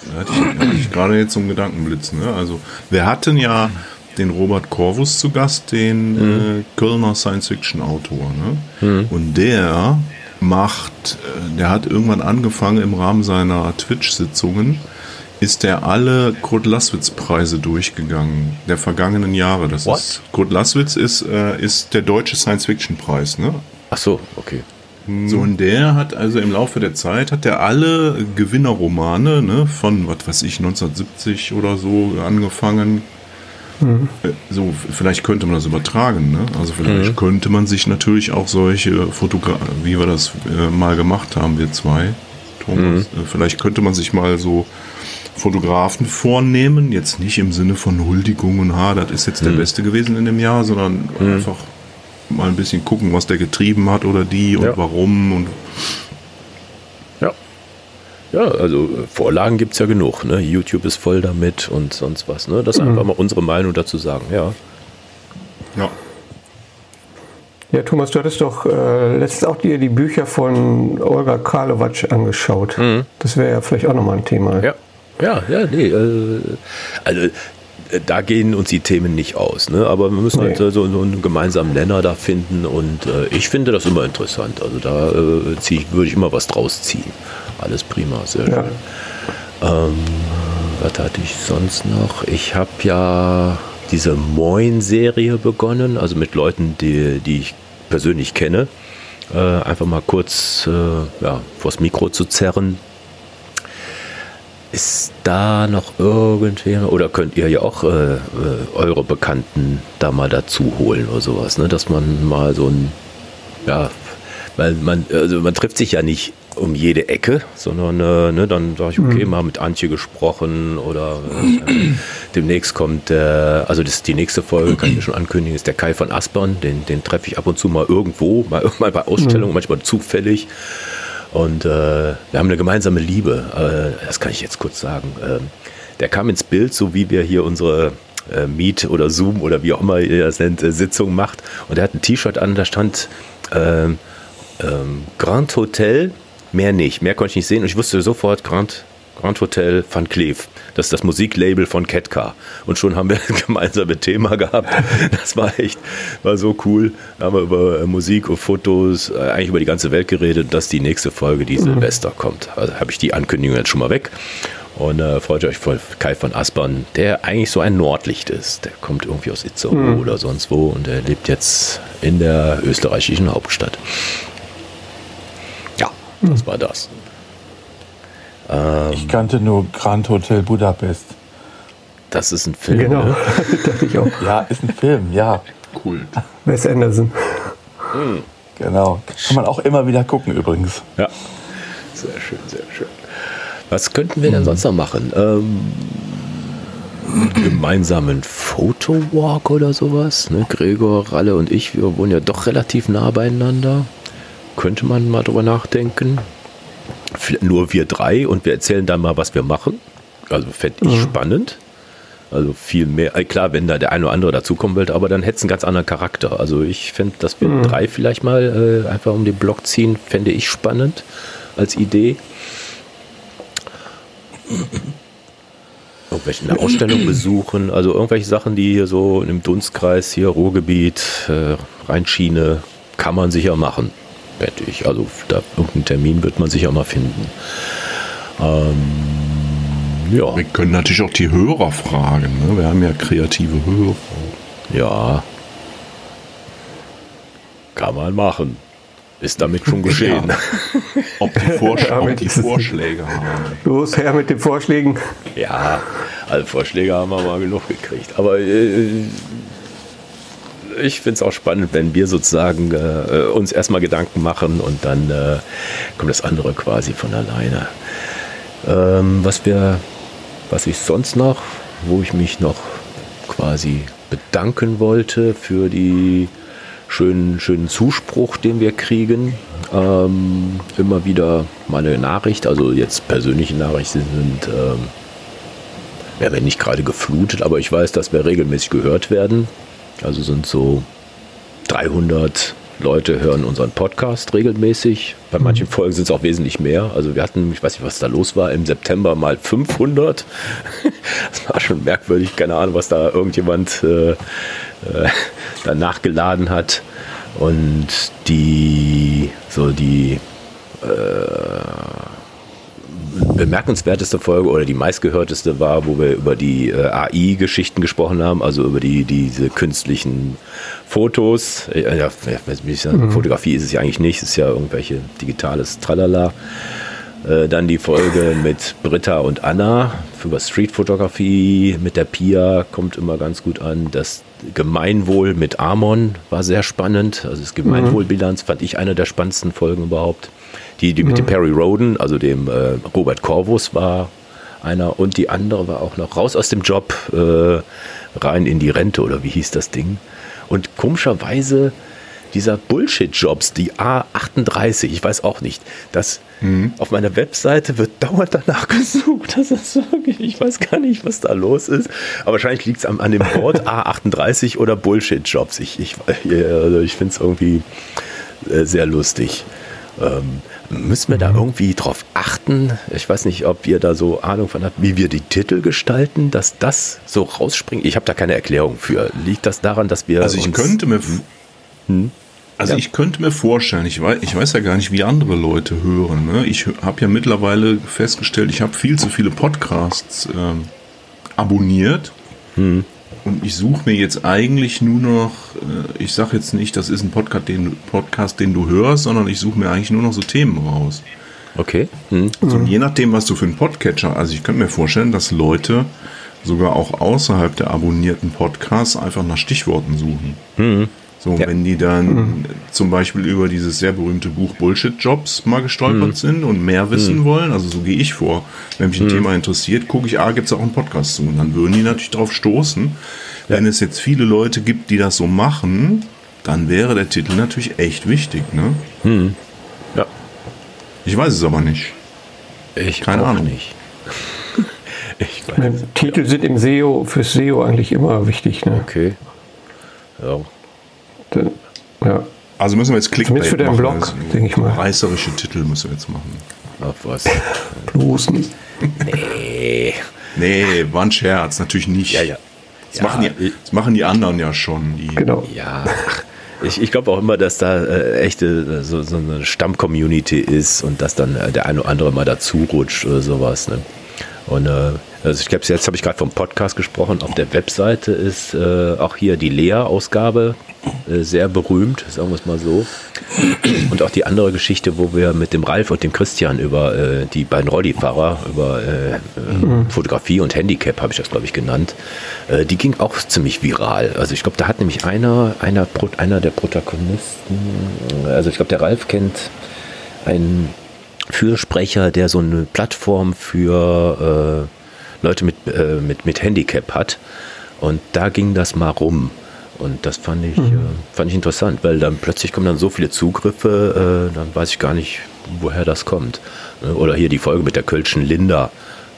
Da hatte ich, ich gerade jetzt so einen Gedankenblitz. Ne? Also, wir hatten ja den Robert Corvus zu Gast, den hm. äh, Kölner Science-Fiction-Autor. Ne? Hm. Und der macht, äh, der hat irgendwann angefangen im Rahmen seiner Twitch-Sitzungen ist er alle Kurt Laswitz-Preise durchgegangen der vergangenen Jahre. Das What? ist Kurt Laswitz ist, äh, ist der deutsche Science-Fiction-Preis, ne? Ach so, okay. So, und der hat also im Laufe der Zeit hat er alle Gewinnerromane, ne, von, was weiß ich, 1970 oder so angefangen. Mhm. So, vielleicht könnte man das übertragen, ne? Also vielleicht mhm. könnte man sich natürlich auch solche Fotografien, wie wir das äh, mal gemacht haben, wir zwei, Thomas, mhm. äh, vielleicht könnte man sich mal so Fotografen vornehmen. Jetzt nicht im Sinne von Huldigung und ha, das ist jetzt der mhm. Beste gewesen in dem Jahr, sondern mhm. einfach mal ein bisschen gucken, was der getrieben hat oder die und ja. warum und ja. Ja, also äh, Vorlagen gibt es ja genug. Ne? YouTube ist voll damit und sonst was. Ne? Das ist mhm. einfach mal unsere Meinung dazu sagen, ja. Ja. Ja, Thomas, du hattest doch äh, letztens auch dir die Bücher von Olga Karlovac angeschaut. Mhm. Das wäre ja vielleicht auch nochmal ein Thema. Ja. Ja, ja, nee. Äh, also äh, da gehen uns die Themen nicht aus, ne? aber wir müssen nee. halt so, so, einen gemeinsamen Nenner da finden und äh, ich finde das immer interessant. Also da äh, würde ich immer was draus ziehen. Alles prima, sehr ja. schön. Ähm, was hatte ich sonst noch? Ich habe ja diese Moin-Serie begonnen, also mit Leuten, die, die ich persönlich kenne. Äh, einfach mal kurz äh, ja, vors Mikro zu zerren, ist da noch irgendwer oder könnt ihr ja auch äh, äh, eure Bekannten da mal dazu holen oder sowas, ne? Dass man mal so ein, ja, weil man, also man trifft sich ja nicht um jede Ecke, sondern äh, ne, dann sage ich, okay, mhm. mal mit Antje gesprochen oder äh, demnächst kommt, äh, also das ist die nächste Folge, kann ich mir schon ankündigen, ist der Kai von Aspern, den, den treffe ich ab und zu mal irgendwo, mal, *laughs* mal bei Ausstellungen, mhm. manchmal zufällig. Und äh, wir haben eine gemeinsame Liebe, äh, das kann ich jetzt kurz sagen. Ähm, der kam ins Bild, so wie wir hier unsere äh, Meet oder Zoom oder wie auch immer ihr das nennt, Sitzung macht. Und er hat ein T-Shirt an, da stand ähm, ähm, Grand Hotel Mehr nicht. Mehr konnte ich nicht sehen. Und ich wusste sofort, Grand, Grand Hotel Van Cleef. Das ist das Musiklabel von Ketka. Und schon haben wir *laughs* ein gemeinsames Thema gehabt. Das war echt, war so cool. Da haben wir über äh, Musik und Fotos, äh, eigentlich über die ganze Welt geredet, dass die nächste Folge, die mhm. Silvester kommt. Also habe ich die Ankündigung jetzt schon mal weg. Und äh, freut euch voll Kai von Aspern, der eigentlich so ein Nordlicht ist. Der kommt irgendwie aus Itzehoe mhm. oder sonst wo und er lebt jetzt in der österreichischen Hauptstadt. Das war das. Ähm, ich kannte nur Grand Hotel Budapest. Das ist ein Film. Genau, ne? *laughs* dachte ich auch. Ja, ist ein Film, ja. Cool. Wes Anderson. Mhm. Genau. Kann man auch immer wieder gucken übrigens. Ja. Sehr schön, sehr schön. Was könnten wir denn mhm. sonst noch machen? Ähm, gemeinsamen Fotowalk oder sowas. Ne? Gregor, Ralle und ich, wir wohnen ja doch relativ nah beieinander könnte man mal drüber nachdenken. Nur wir drei und wir erzählen dann mal, was wir machen. Also fände ich mhm. spannend. Also viel mehr, äh, klar, wenn da der eine oder andere dazukommen will, aber dann hätte es einen ganz anderen Charakter. Also ich fände, dass wir mhm. drei vielleicht mal äh, einfach um den Block ziehen, fände ich spannend als Idee. Irgendwelche eine Ausstellung *clears throat* besuchen, also irgendwelche Sachen, die hier so im Dunstkreis, hier Ruhrgebiet, äh, Rheinschiene, kann man sicher machen wette ich. Also da irgendeinen Termin wird man sicher mal finden. Ähm, ja. Wir können natürlich auch die Hörer fragen. Ne? Wir haben ja kreative Hörer. Ja. Kann man machen. Ist damit schon *laughs* geschehen. Ja. Ob die, *laughs* Vorsch ja, ob die Vorschläge haben. Los, her mit den Vorschlägen. Ja, also Vorschläge haben wir mal genug gekriegt. Aber äh, ich finde es auch spannend, wenn wir sozusagen äh, uns erstmal Gedanken machen und dann äh, kommt das andere quasi von alleine. Ähm, was wir, was ich sonst noch, wo ich mich noch quasi bedanken wollte für die schönen, schönen Zuspruch, den wir kriegen. Ähm, immer wieder meine Nachricht, also jetzt persönliche Nachrichten sind, ähm, ja, wenn nicht gerade geflutet, aber ich weiß, dass wir regelmäßig gehört werden. Also sind so 300 Leute hören unseren Podcast regelmäßig. Bei mhm. manchen Folgen sind es auch wesentlich mehr. Also wir hatten, ich weiß nicht, was da los war, im September mal 500. *laughs* Das war schon merkwürdig. Keine Ahnung, was da irgendjemand äh, äh, da nachgeladen hat. Und die, so die, äh, bemerkenswerteste Folge oder die meistgehörteste war, wo wir über die äh, AI-Geschichten gesprochen haben, also über die diese künstlichen Fotos. Äh, ja, mhm. Fotografie ist es ja eigentlich nicht, es ist ja irgendwelche digitales Tralala. Äh, dann die Folge *laughs* mit Britta und Anna über Streetfotografie mit der Pia kommt immer ganz gut an. Das Gemeinwohl mit Amon war sehr spannend. Also das Gemeinwohlbilanz fand ich eine der spannendsten Folgen überhaupt. Die, die mit dem Perry Roden, also dem äh, Robert Corvus war einer und die andere war auch noch raus aus dem Job, äh, rein in die Rente oder wie hieß das Ding. Und komischerweise dieser Bullshit-Jobs, die A38, ich weiß auch nicht, dass mhm. auf meiner Webseite wird dauernd danach *laughs* gesucht. Das ist wirklich, ich weiß gar nicht, was da los ist. Aber wahrscheinlich liegt es an, an, dem Wort *laughs* A38 oder Bullshit-Jobs. Ich, ich, also ich finde es irgendwie äh, sehr lustig. Ähm, müssen wir da mhm. irgendwie drauf achten? Ich weiß nicht, ob ihr da so Ahnung von habt, wie wir die Titel gestalten, dass das so rausspringt. Ich habe da keine Erklärung für. Liegt das daran, dass wir. Also ich könnte mir. Hm? Also ja. ich könnte mir vorstellen, ich weiß, ich weiß ja gar nicht, wie andere Leute hören. Ne? Ich habe ja mittlerweile festgestellt, ich habe viel zu viele Podcasts ähm, abonniert. Hm. Und ich suche mir jetzt eigentlich nur noch, äh, ich sage jetzt nicht, das ist ein Podcast den, Podcast, den du hörst, sondern ich suche mir eigentlich nur noch so Themen raus. Okay. Hm. Also je nachdem, was du für einen Podcatcher, also ich könnte mir vorstellen, dass Leute sogar auch außerhalb der abonnierten Podcasts einfach nach Stichworten suchen. Hm. So, Ja. wenn die dann zum Beispiel über dieses sehr berühmte Buch Bullshit-Jobs mal gestolpert sind und mehr wissen wollen, also so gehe ich vor. Wenn mich ein Thema interessiert, gucke ich, ah, gibt es auch einen Podcast zu. Und dann würden die natürlich drauf stoßen. Wenn es jetzt viele Leute gibt, die das so machen, dann wäre der Titel natürlich echt wichtig, ne? Ja. Ich weiß es aber nicht. Ich Keine auch Ahnung. nicht. *laughs* ich weiß. Titel sind im SEO, fürs SEO eigentlich immer wichtig. Ne? Okay. Ja. Ja. Also müssen wir jetzt Clickbait Zumindest für deinen machen. Blog, also denke ich mal. Reißerische Titel müssen wir jetzt machen. Ach was. *laughs* Bloß nicht. Nee. Nee, war ein Scherz, natürlich nicht. Ja, ja. Das, Ja, machen die, das machen die anderen ja schon. Die, Genau. Ja, ich, ich glaube auch immer, dass da äh, echte äh, so, so eine Stamm-Community ist und dass dann äh, der eine oder andere mal dazu rutscht oder sowas. Ne? Und äh, also ich glaube, jetzt habe ich gerade vom Podcast gesprochen. Auf der Webseite ist äh, auch hier die Lea-Ausgabe äh, sehr berühmt, sagen wir es mal so. Und auch die andere Geschichte, wo wir mit dem Ralf und dem Christian über äh, die beiden Rollifahrer, über äh, äh, Fotografie und Handicap, habe ich das, glaube ich, genannt, äh, die ging auch ziemlich viral. Also ich glaube, da hat nämlich einer, einer, einer der Protagonisten, also ich glaube, der Ralf kennt einen Fürsprecher, der so eine Plattform für äh, Leute mit, äh, mit, mit Handicap hat. Und da ging das mal rum. Und das fand ich, äh, fand ich interessant, weil dann plötzlich kommen dann so viele Zugriffe, äh, dann weiß ich gar nicht, woher das kommt. Ne, Oder hier die Folge mit der Kölschen Linda,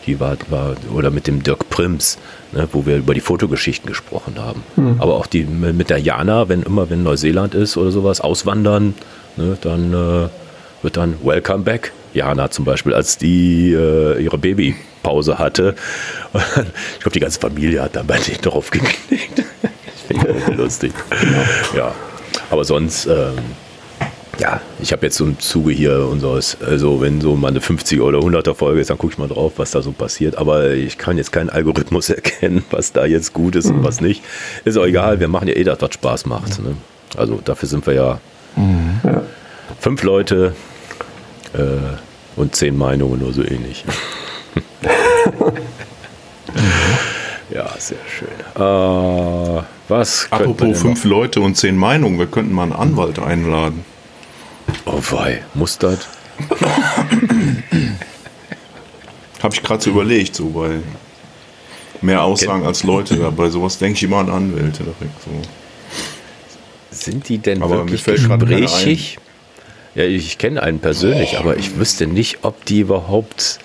die war, war oder mit dem Dirk Prims, ne, wo wir über die Fotogeschichten gesprochen haben. Aber auch die mit der Jana, wenn immer wenn Neuseeland ist oder sowas, auswandern, ne, dann äh, wird dann Welcome Back. Jana zum Beispiel, als die äh, ihre Babypause hatte. Und *laughs* ich glaube, die ganze Familie hat dann bei denen drauf geklickt. *laughs* Das finde ich lustig. Ja, aber sonst, ähm, ja, ich habe jetzt so im Zuge hier unseres, also wenn so mal eine 50er oder 100er Folge ist, dann gucke ich mal drauf, was da so passiert. Aber ich kann jetzt keinen Algorithmus *laughs* erkennen, was da jetzt gut ist und was nicht. Ist auch egal, wir machen ja eh das, was Spaß macht. Ne? Also dafür sind wir ja fünf Leute äh, und zehn Meinungen oder so ähnlich. *laughs* ja, sehr schön. Äh, was Apropos fünf Leute und zehn Meinungen, wir könnten mal einen Anwalt einladen. Oh wei, muss das? *coughs* Habe ich gerade so überlegt, so bei mehr Aussagen als Leute. Bei sowas denke ich immer an Anwälte direkt so. Sind die denn Aber wirklich gesprächig? Ja, ich, kenne einen persönlich, aber ich wüsste nicht, ob die überhaupt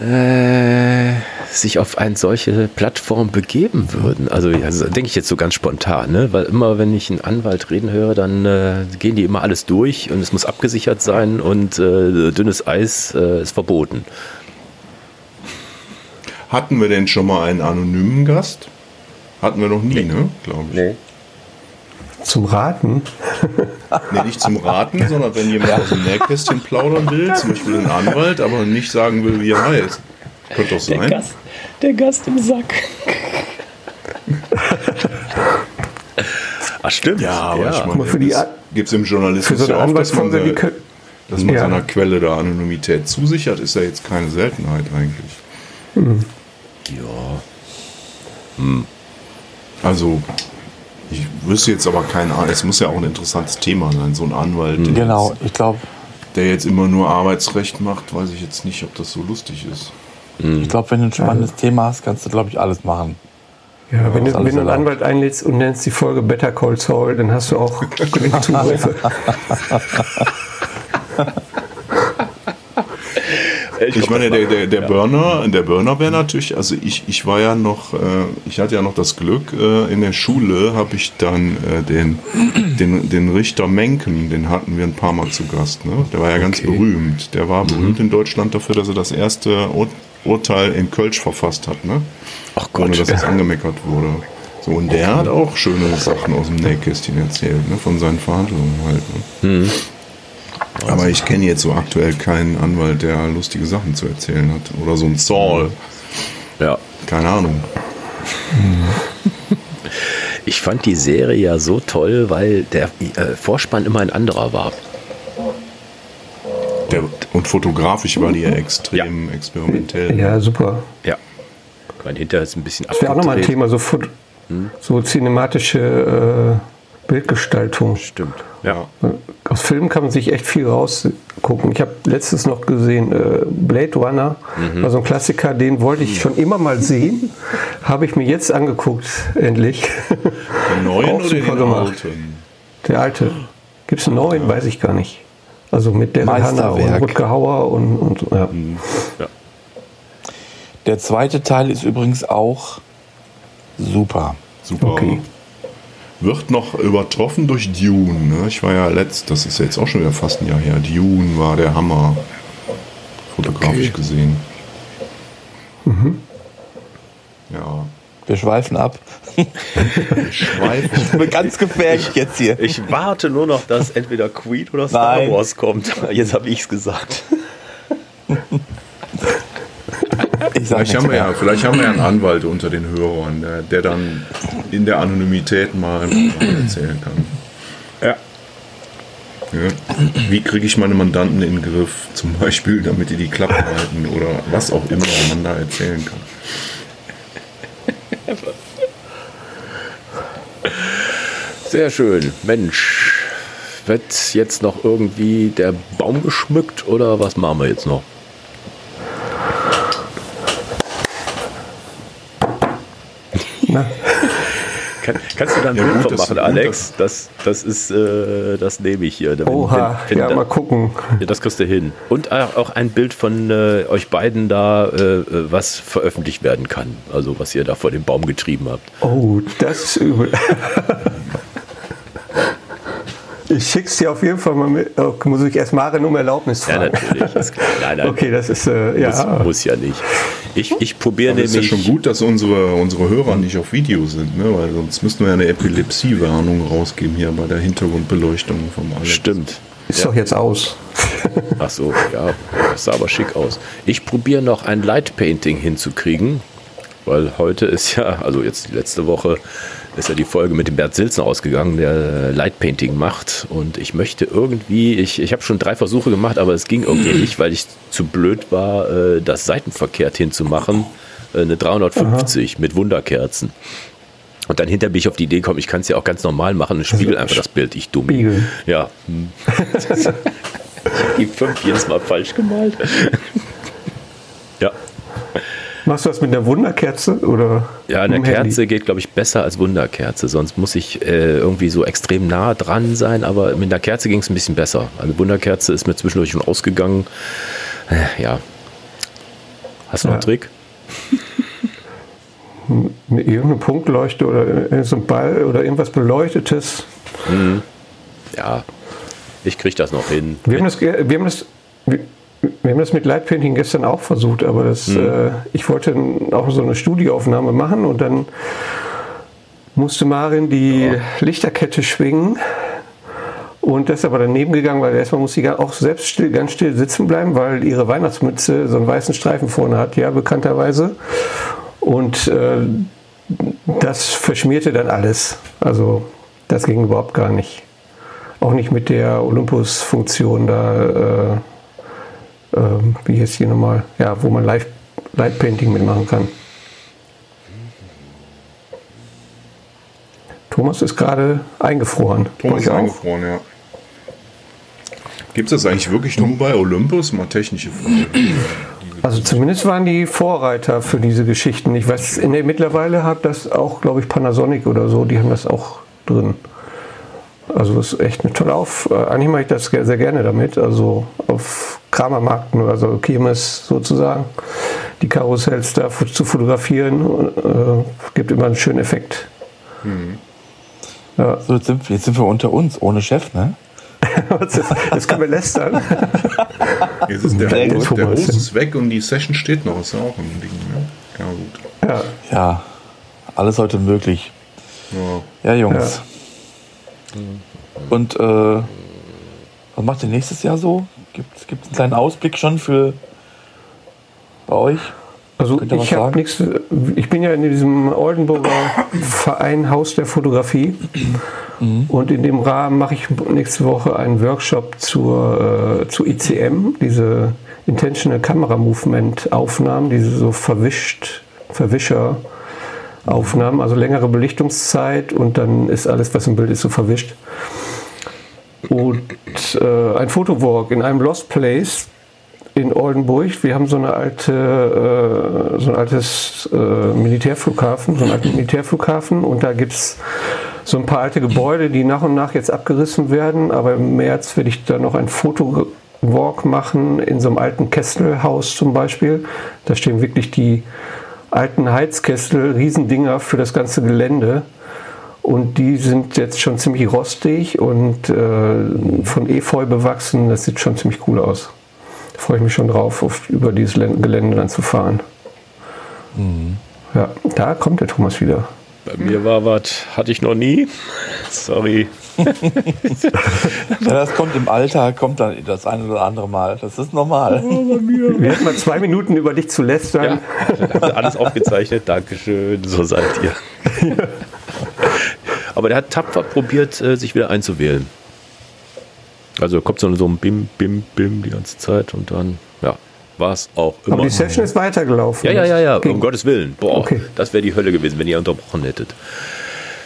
äh, sich auf eine solche Plattform begeben würden. Also, also denke ich jetzt so ganz spontan, ne? weil immer, wenn ich einen Anwalt reden höre, dann äh, gehen die immer alles durch und es muss abgesichert sein und äh, dünnes Eis äh, ist verboten. Hatten wir denn schon mal einen anonymen Gast? Hatten wir noch nie, ne? Glaube ich. Zum Raten. *laughs* Nee, nicht zum Raten, sondern wenn jemand aus dem Nähkästchen plaudern will, *laughs* zum Beispiel ein Anwalt, aber nicht sagen will, wie er heißt. Könnte doch sein. der Gast im Sack. Ach stimmt. Ja, aber ich mal, meine, gibt es im Journalismus so eine ja oft, dass man, können, dass man Ja. seiner Quelle der Anonymität zusichert, ist ja jetzt keine Seltenheit eigentlich. Ja. Also, ich wüsste jetzt aber keinen, es muss ja auch ein interessantes Thema sein, so ein Anwalt, der, Genau, jetzt, ich glaube, der jetzt immer nur Arbeitsrecht macht, weiß ich jetzt nicht, ob das so lustig ist. ich glaube, wenn du ein spannendes Thema hast, kannst du, glaube ich, alles machen. ja, wenn, du, wenn du einen. Anwalt einlädst und nennst die Folge Better Call Saul, dann hast du auch *laughs* genug Zugriffe. *laughs* Ich meine, der, der, der Burner, der Burner wäre natürlich, also ich, ich war ja noch, äh, ich hatte ja noch das Glück, äh, in der Schule habe ich dann äh, den, den, den Richter Menken, den hatten wir ein paar Mal zu Gast. Ne? Der war ja ganz berühmt. Der war berühmt in Deutschland dafür, dass er das erste Ur Urteil in Kölsch verfasst hat, ne? Ach ohne Gott. dass es *laughs* angemeckert wurde. So, und der hat auch schöne Sachen aus dem Nähkästchen erzählt, ne? von seinen Verhandlungen halt. Ne? Aber ich kenne jetzt so aktuell keinen Anwalt, der lustige Sachen zu erzählen hat. Oder so ein Saul. Ja. Keine Ahnung. *laughs* Ich fand die Serie ja so toll, weil der äh, Vorspann immer ein anderer war. Der, und fotografisch war die ja extrem experimentell. Ja, super. Ja. Ich meine, hinterher ist ein bisschen Das wäre auch nochmal ein. Thema, so Fot So cinematische äh, Bildgestaltung. Stimmt. Ja. Aus Filmen kann man sich echt viel rausgucken. Ich habe letztens noch gesehen, äh, Blade Runner, war so ein Klassiker, den wollte ich schon immer mal sehen. Habe ich mir jetzt angeguckt, endlich. Den neuen Auch oder super den gemacht. alten? Der alte. Gibt es einen neuen? Weiß ich gar nicht. Also mit Daryl Hannah und. Rutger Hauer und, und ja. Der zweite Teil ist übrigens auch super. Super. Okay. Wird noch übertroffen durch Dune. Ne? Ich war ja letzt, das ist jetzt auch schon wieder fast ein Jahr her. Dune war der Hammer. Fotografisch gesehen. Ja. Wir schweifen ab. Schweif. Ganz gefährlich jetzt hier. Ich warte nur noch, dass entweder Queen oder Star Nein. Wars kommt. Jetzt habe ich es gesagt. *laughs* Vielleicht haben, wir ja, vielleicht haben wir ja einen Anwalt unter den Hörern, der, der dann in der Anonymität mal erzählen kann. Ja. Ja. Wie kriege ich meine Mandanten in den Griff? Zum Beispiel, damit die die Klappe halten oder was auch immer man da erzählen kann. Sehr schön. Mensch, wird jetzt noch irgendwie der Baum geschmückt oder was machen wir jetzt noch? Kann, kannst du da ein Ja, Bild gut, von machen, du- Alex? Das, das ist, äh, das nehme ich hier. Wenn- Oha, wenn- wenn ja, da- mal gucken. Ja, das kriegst du hin. Und auch auch ein Bild von äh, euch beiden da, äh, äh, was veröffentlicht werden kann. Also was ihr da vor den Baum getrieben habt. Oh, das ist übel. *laughs* Ich schick's dir auf jeden Fall mal mit. Oh, muss ich erst Maren um Erlaubnis Ja, fragen? natürlich. Ist klar. *laughs* Nein, nein, Okay, das ist, äh, ja. muss, muss ja nicht. Ich, ich probiere Aber es ist ja nämlich. schon gut, dass unsere, unsere Hörer nicht auf Video sind, ne? weil sonst müssten wir ja eine Epilepsie-Warnung rausgeben hier bei der Hintergrundbeleuchtung vom Alex. Stimmt. Ist doch jetzt aus. *laughs* Ach so, ja, das sah aber schick aus. Ich probiere noch ein Light Painting hinzukriegen, weil heute ist ja, also jetzt die letzte Woche, ist ja die Folge mit dem Bert Silzen ausgegangen, der Light Painting macht. Und ich möchte irgendwie, ich, ich habe schon drei Versuche gemacht, aber es ging irgendwie nicht, weil ich zu blöd war, äh, das seitenverkehrt hinzumachen. Äh, Eine 350 mit Wunderkerzen. Und dann hinter bin ich auf die Idee gekommen, ich kann es ja auch ganz normal machen und spiegel einfach das Bild, ich dumm. Spiegeln. Ja. hm. *laughs* ich habe die fünf jedes Mal falsch gemalt. Ja. Machst du das mit einer Wunderkerze oder? Ja, eine Handy? Kerze geht, glaube ich, besser als Wunderkerze. Sonst muss ich äh, irgendwie so extrem nah dran sein. Aber mit einer Kerze ging es ein bisschen besser. Eine Wunderkerze ist mir zwischendurch schon ausgegangen. Äh, ja. Hast du noch einen Ja. Trick? *laughs* Eine- Irgendeine Punktleuchte oder so ein Ball oder irgendwas Beleuchtetes. Ja. Ich kriege das noch hin. Wir haben das, wir haben das, wir, wir haben das mit Lightpainting gestern auch versucht, aber das, äh, ich wollte auch so eine Studioaufnahme machen und dann musste Marin die Lichterkette schwingen. Und das ist aber daneben gegangen, weil erstmal muss sie auch selbst still, ganz still sitzen bleiben, weil ihre Weihnachtsmütze so einen weißen Streifen vorne hat, ja, bekannterweise. Und äh, das verschmierte dann alles. Also das ging überhaupt gar nicht. Auch nicht mit der Olympus-Funktion da, äh, äh, wie heißt die nochmal, ja, wo man Live Light Painting mitmachen kann. Thomas ist gerade eingefroren. Thomas ist eingefroren, ja. Gibt es das eigentlich wirklich nur bei Olympus? Mal technische Frage. Also zumindest waren die Vorreiter für diese Geschichten. Ich weiß, in der, mittlerweile hat das auch, glaube ich, Panasonic oder so, die haben das auch drin. Also das ist echt eine tolle Auf. Äh, eigentlich mache ich das sehr, sehr gerne damit. Also auf Kramermarkten oder so, Kirmes sozusagen, die Karussells da zu fotografieren, äh, gibt immer einen schönen Effekt. Ja, So, jetzt, sind, jetzt sind wir unter uns, ohne Chef, ne? *laughs* das, das können wir lästern. *laughs* Jetzt ist der, gut. der Hose ist weg und die Session steht noch. Ist ja auch ein Ding. Ne? Ja, gut. Ja. Ja, alles heute möglich. Ja. Ja, Jungs. Und äh, was macht ihr nächstes Jahr so? Gibt es einen kleinen Ausblick schon für bei euch? Also ich habe nichts. Ich bin ja in diesem Oldenburger Verein Haus der Fotografie und in dem Rahmen mache ich nächste Woche einen Workshop zur äh, zu ICM, diese Intentional Camera Movement Aufnahmen, diese so verwischt Verwischer Aufnahmen, also längere Belichtungszeit und dann ist alles, was im Bild ist, so verwischt. Und äh, ein Fotowalk in einem Lost Place in Oldenburg. Wir haben so eine alte, äh, so ein altes äh, Militärflughafen, so einen alten Militärflughafen und da gibt es so ein paar alte Gebäude, die nach und nach jetzt abgerissen werden. Aber im März werde ich da noch ein Fotowalk machen in so einem alten Kesselhaus zum Beispiel. Da stehen wirklich die alten Heizkessel, Riesendinger für das ganze Gelände. Und die sind jetzt schon ziemlich rostig und äh, von Efeu bewachsen. Das sieht schon ziemlich cool aus. Da freue ich mich schon drauf, auf, über dieses Gelände dann zu fahren. Mhm. Ja, da kommt der Thomas wieder. Bei mir war was, hatte ich noch nie. Sorry. *laughs* ja, das kommt im Alter, kommt dann das eine oder andere Mal. Das ist normal. Oh, Wir hatten mal zwei Minuten über dich zu lästern. Ja, alles aufgezeichnet. Dankeschön. So seid ihr. *laughs* Aber der hat tapfer probiert, äh, sich wieder einzuwählen. Also kommt so ein Bim, Bim, Bim die ganze Zeit und dann, es auch immer. Aber die Session ist weitergelaufen. Ja, ja, ja, ja, um Gottes Willen. Boah, okay. das wäre die Hölle gewesen, wenn ihr unterbrochen hättet.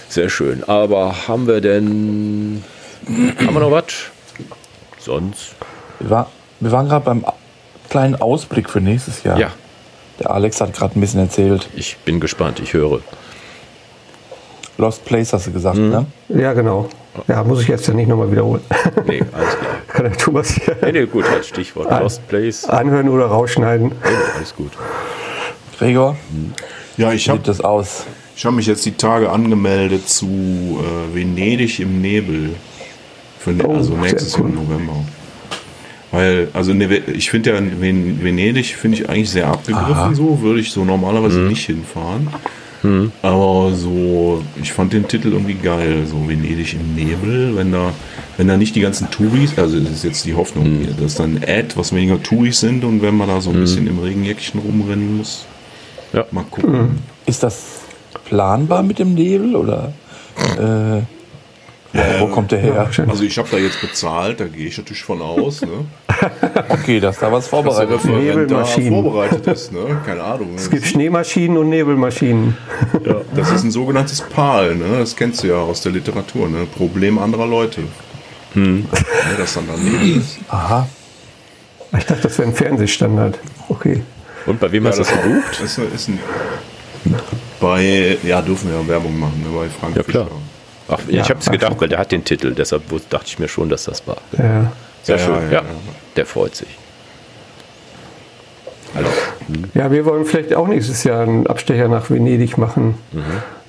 Sehr schön. Aber haben wir denn. haben wir noch was? Sonst? Wir, war, wir waren gerade beim kleinen Ausblick für nächstes Jahr. Ja. Der Alex hat gerade ein bisschen erzählt. Ich bin gespannt, ich höre. Lost Place hast du gesagt, mhm. ne? Ja, genau. Ja, muss ich jetzt ja nicht nochmal wiederholen. Nee, alles klar. *laughs* Kann der Thomas hier. Nee, nee, gut, als Stichwort An, Lost Place. Anhören oder rausschneiden. Nee, alles gut. Gregor? Ja, ich habe das aus. Ich habe mich jetzt die Tage angemeldet zu äh, Venedig im Nebel. Für, ne, oh, also nächstes Jahr im November. Weil, also ne, ich finde ja Venedig finde ich eigentlich sehr abgegriffen Aha. so, würde ich so normalerweise mhm. nicht hinfahren. Mhm. Aber so, ich fand den Titel irgendwie geil, so Venedig im Nebel, wenn da, wenn da nicht die ganzen Touris, also das ist jetzt die Hoffnung mhm. hier, dass dann Ad, was weniger Touris sind und wenn man da so ein mhm. bisschen im Regenjäckchen rumrennen muss. Ja. Mal gucken. Ist das planbar mit dem Nebel oder äh, ja, wo kommt der her? Also ich habe da jetzt bezahlt, da gehe ich natürlich von aus. Ne? *laughs* okay, dass da was vorbereitet ist. Nebelmaschinen. vorbereitet ist, ne? Keine Ahnung. Es gibt Schneemaschinen und Nebelmaschinen. Ja, das ist ein sogenanntes PAL, ne? Das kennst du ja aus der Literatur, ne? Problem anderer Leute. Hm. Ja, das dann daneben ist. Aha. Ich dachte, das wäre ein Fernsehstandard. Okay. Und bei wem ja, hast du das gebucht? Das ist ein, bei, ja, dürfen wir ja Werbung machen, ne? bei Frank ja, Klar. Ach, ja, ich habe es gedacht, weil der hat den Titel, deshalb dachte ich mir schon, dass das war. Ja. Sehr ja, schön, ja, Der freut sich. Also, hm. Ja, wir wollen vielleicht auch nächstes Jahr einen Abstecher nach Venedig machen. Mhm.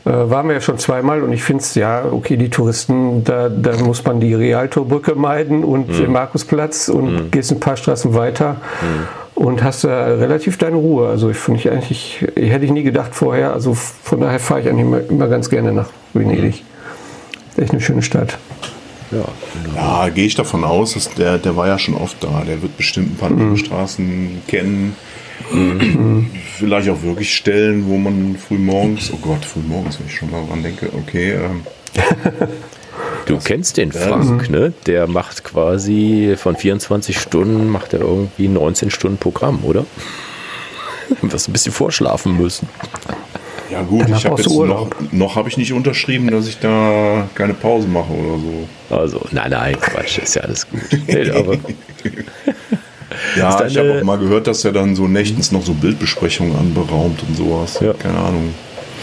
Äh, waren wir ja schon zweimal und ich finde es, ja, okay, die Touristen, da, da muss man die Realtorbrücke meiden und mhm. den Markusplatz und mhm. gehst ein paar Straßen weiter mhm. und hast da relativ deine Ruhe. Also ich finde ich eigentlich, hätte ich nie gedacht vorher, also von daher fahre ich eigentlich immer, immer ganz gerne nach Venedig. Echt eine schöne Stadt. Ja, ja gehe ich davon aus, dass der, der war ja schon oft da. Der wird bestimmt ein paar mhm. Straßen kennen. Mhm. Vielleicht auch wirklich Stellen, wo man früh morgens, oh Gott, früh morgens, wenn ich schon mal dran denke, okay. Ähm, du kennst den Frank, mhm. ne? Der macht quasi von 24 Stunden, macht er irgendwie 19 Stunden Programm, oder? *laughs* Du wirst ein bisschen vorschlafen müssen. Ja gut, ich habe jetzt noch, noch habe ich nicht unterschrieben, dass ich da keine Pause mache oder so. Also, nein, nein, Quatsch, ist ja alles gut. Nee, *laughs* aber ja, ich habe auch mal gehört, dass er dann so nächtens noch so Bildbesprechungen anberaumt und sowas. Ja. Keine Ahnung.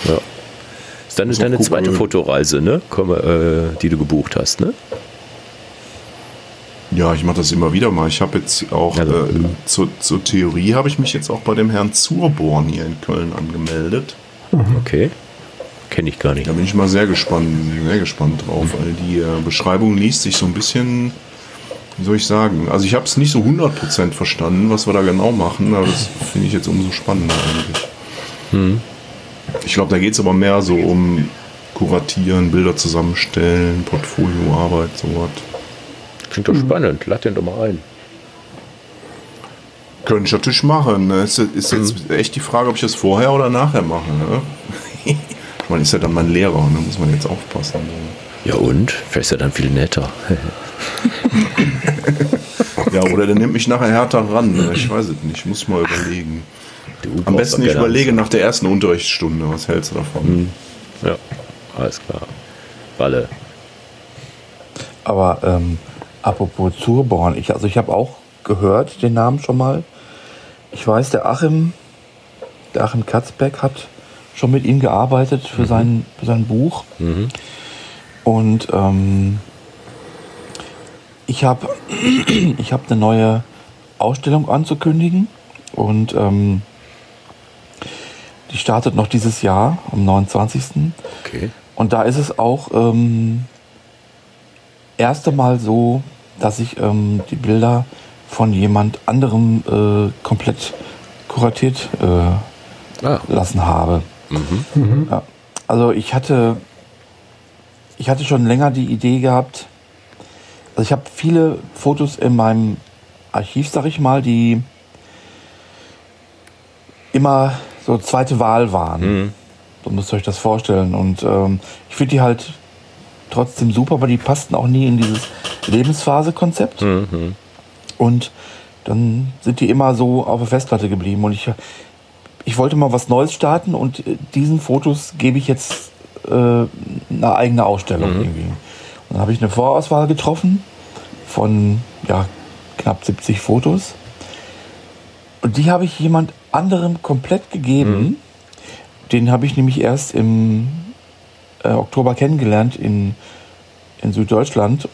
Ja. Ist dann deine gucken, zweite Fotoreise, ne? Komm, äh, die du gebucht hast, ne? Ja, ich mache das immer wieder mal. Ich habe jetzt auch also, äh, zur, zur, Theorie habe ich mich jetzt auch bei dem Herrn Zurborn hier in Köln angemeldet. Mhm. Okay. Kenne ich gar nicht. Da bin ich mal sehr gespannt, sehr gespannt drauf, mhm. weil die äh, Beschreibung liest sich so ein bisschen, wie soll ich sagen, also ich habe es nicht so 100% verstanden, was wir da genau machen, aber das finde ich jetzt umso spannender eigentlich. Mhm. Ich glaube, da geht es aber mehr so um Kuratieren, Bilder zusammenstellen, Portfolioarbeit, sowas. Klingt doch spannend, lad den doch mal ein. Könnte ich natürlich machen. Ne? Ist, ist jetzt mhm. echt die Frage, ob ich das vorher oder nachher mache. Ne? *laughs* ich meine, ist ja dann mein Lehrer, da ne? muss man jetzt aufpassen. Ne? Ja und? Vielleicht ist er dann viel netter. *laughs* ja, oder der nimmt mich nachher härter ran. Ne? Ich weiß es nicht, muss mal überlegen. Du Am besten ich überlege nach der ersten Unterrichtsstunde, was hältst du davon? Angst. Ja, alles klar. Walle. Aber ähm, apropos Zurborn, ich, also ich habe auch gehört den Namen schon mal. Ich weiß, der Achim, der Achim Katzbeck hat schon mit ihm gearbeitet für, sein, für sein Buch. Und ähm, ich habe *clears throat* ich hab eine neue Ausstellung anzukündigen. Und ähm, die startet noch dieses Jahr am 29. Okay. Und da ist es auch ähm, erste Mal so, dass ich ähm, die Bilder von jemand anderem äh, komplett kuratiert äh, Ah, lassen habe. Ja. Also ich hatte, ich hatte schon länger die Idee gehabt. Also ich habe viele Fotos in meinem Archiv, sag ich mal, die immer so zweite Wahl waren. So müsst ihr euch das vorstellen. Und ähm, ich finde die halt trotzdem super, aber die passten auch nie in dieses Lebensphase-Konzept. Und dann sind die immer so auf der Festplatte geblieben. Und ich, ich wollte mal was Neues starten und äh, diesen Fotos gebe ich jetzt äh, eine eigene Ausstellung irgendwie. Und dann habe ich eine Vorauswahl getroffen von ja, knapp 70 Fotos. Und die habe ich jemand anderem komplett gegeben. Den habe ich nämlich erst im äh, Oktober kennengelernt in, in Süddeutschland.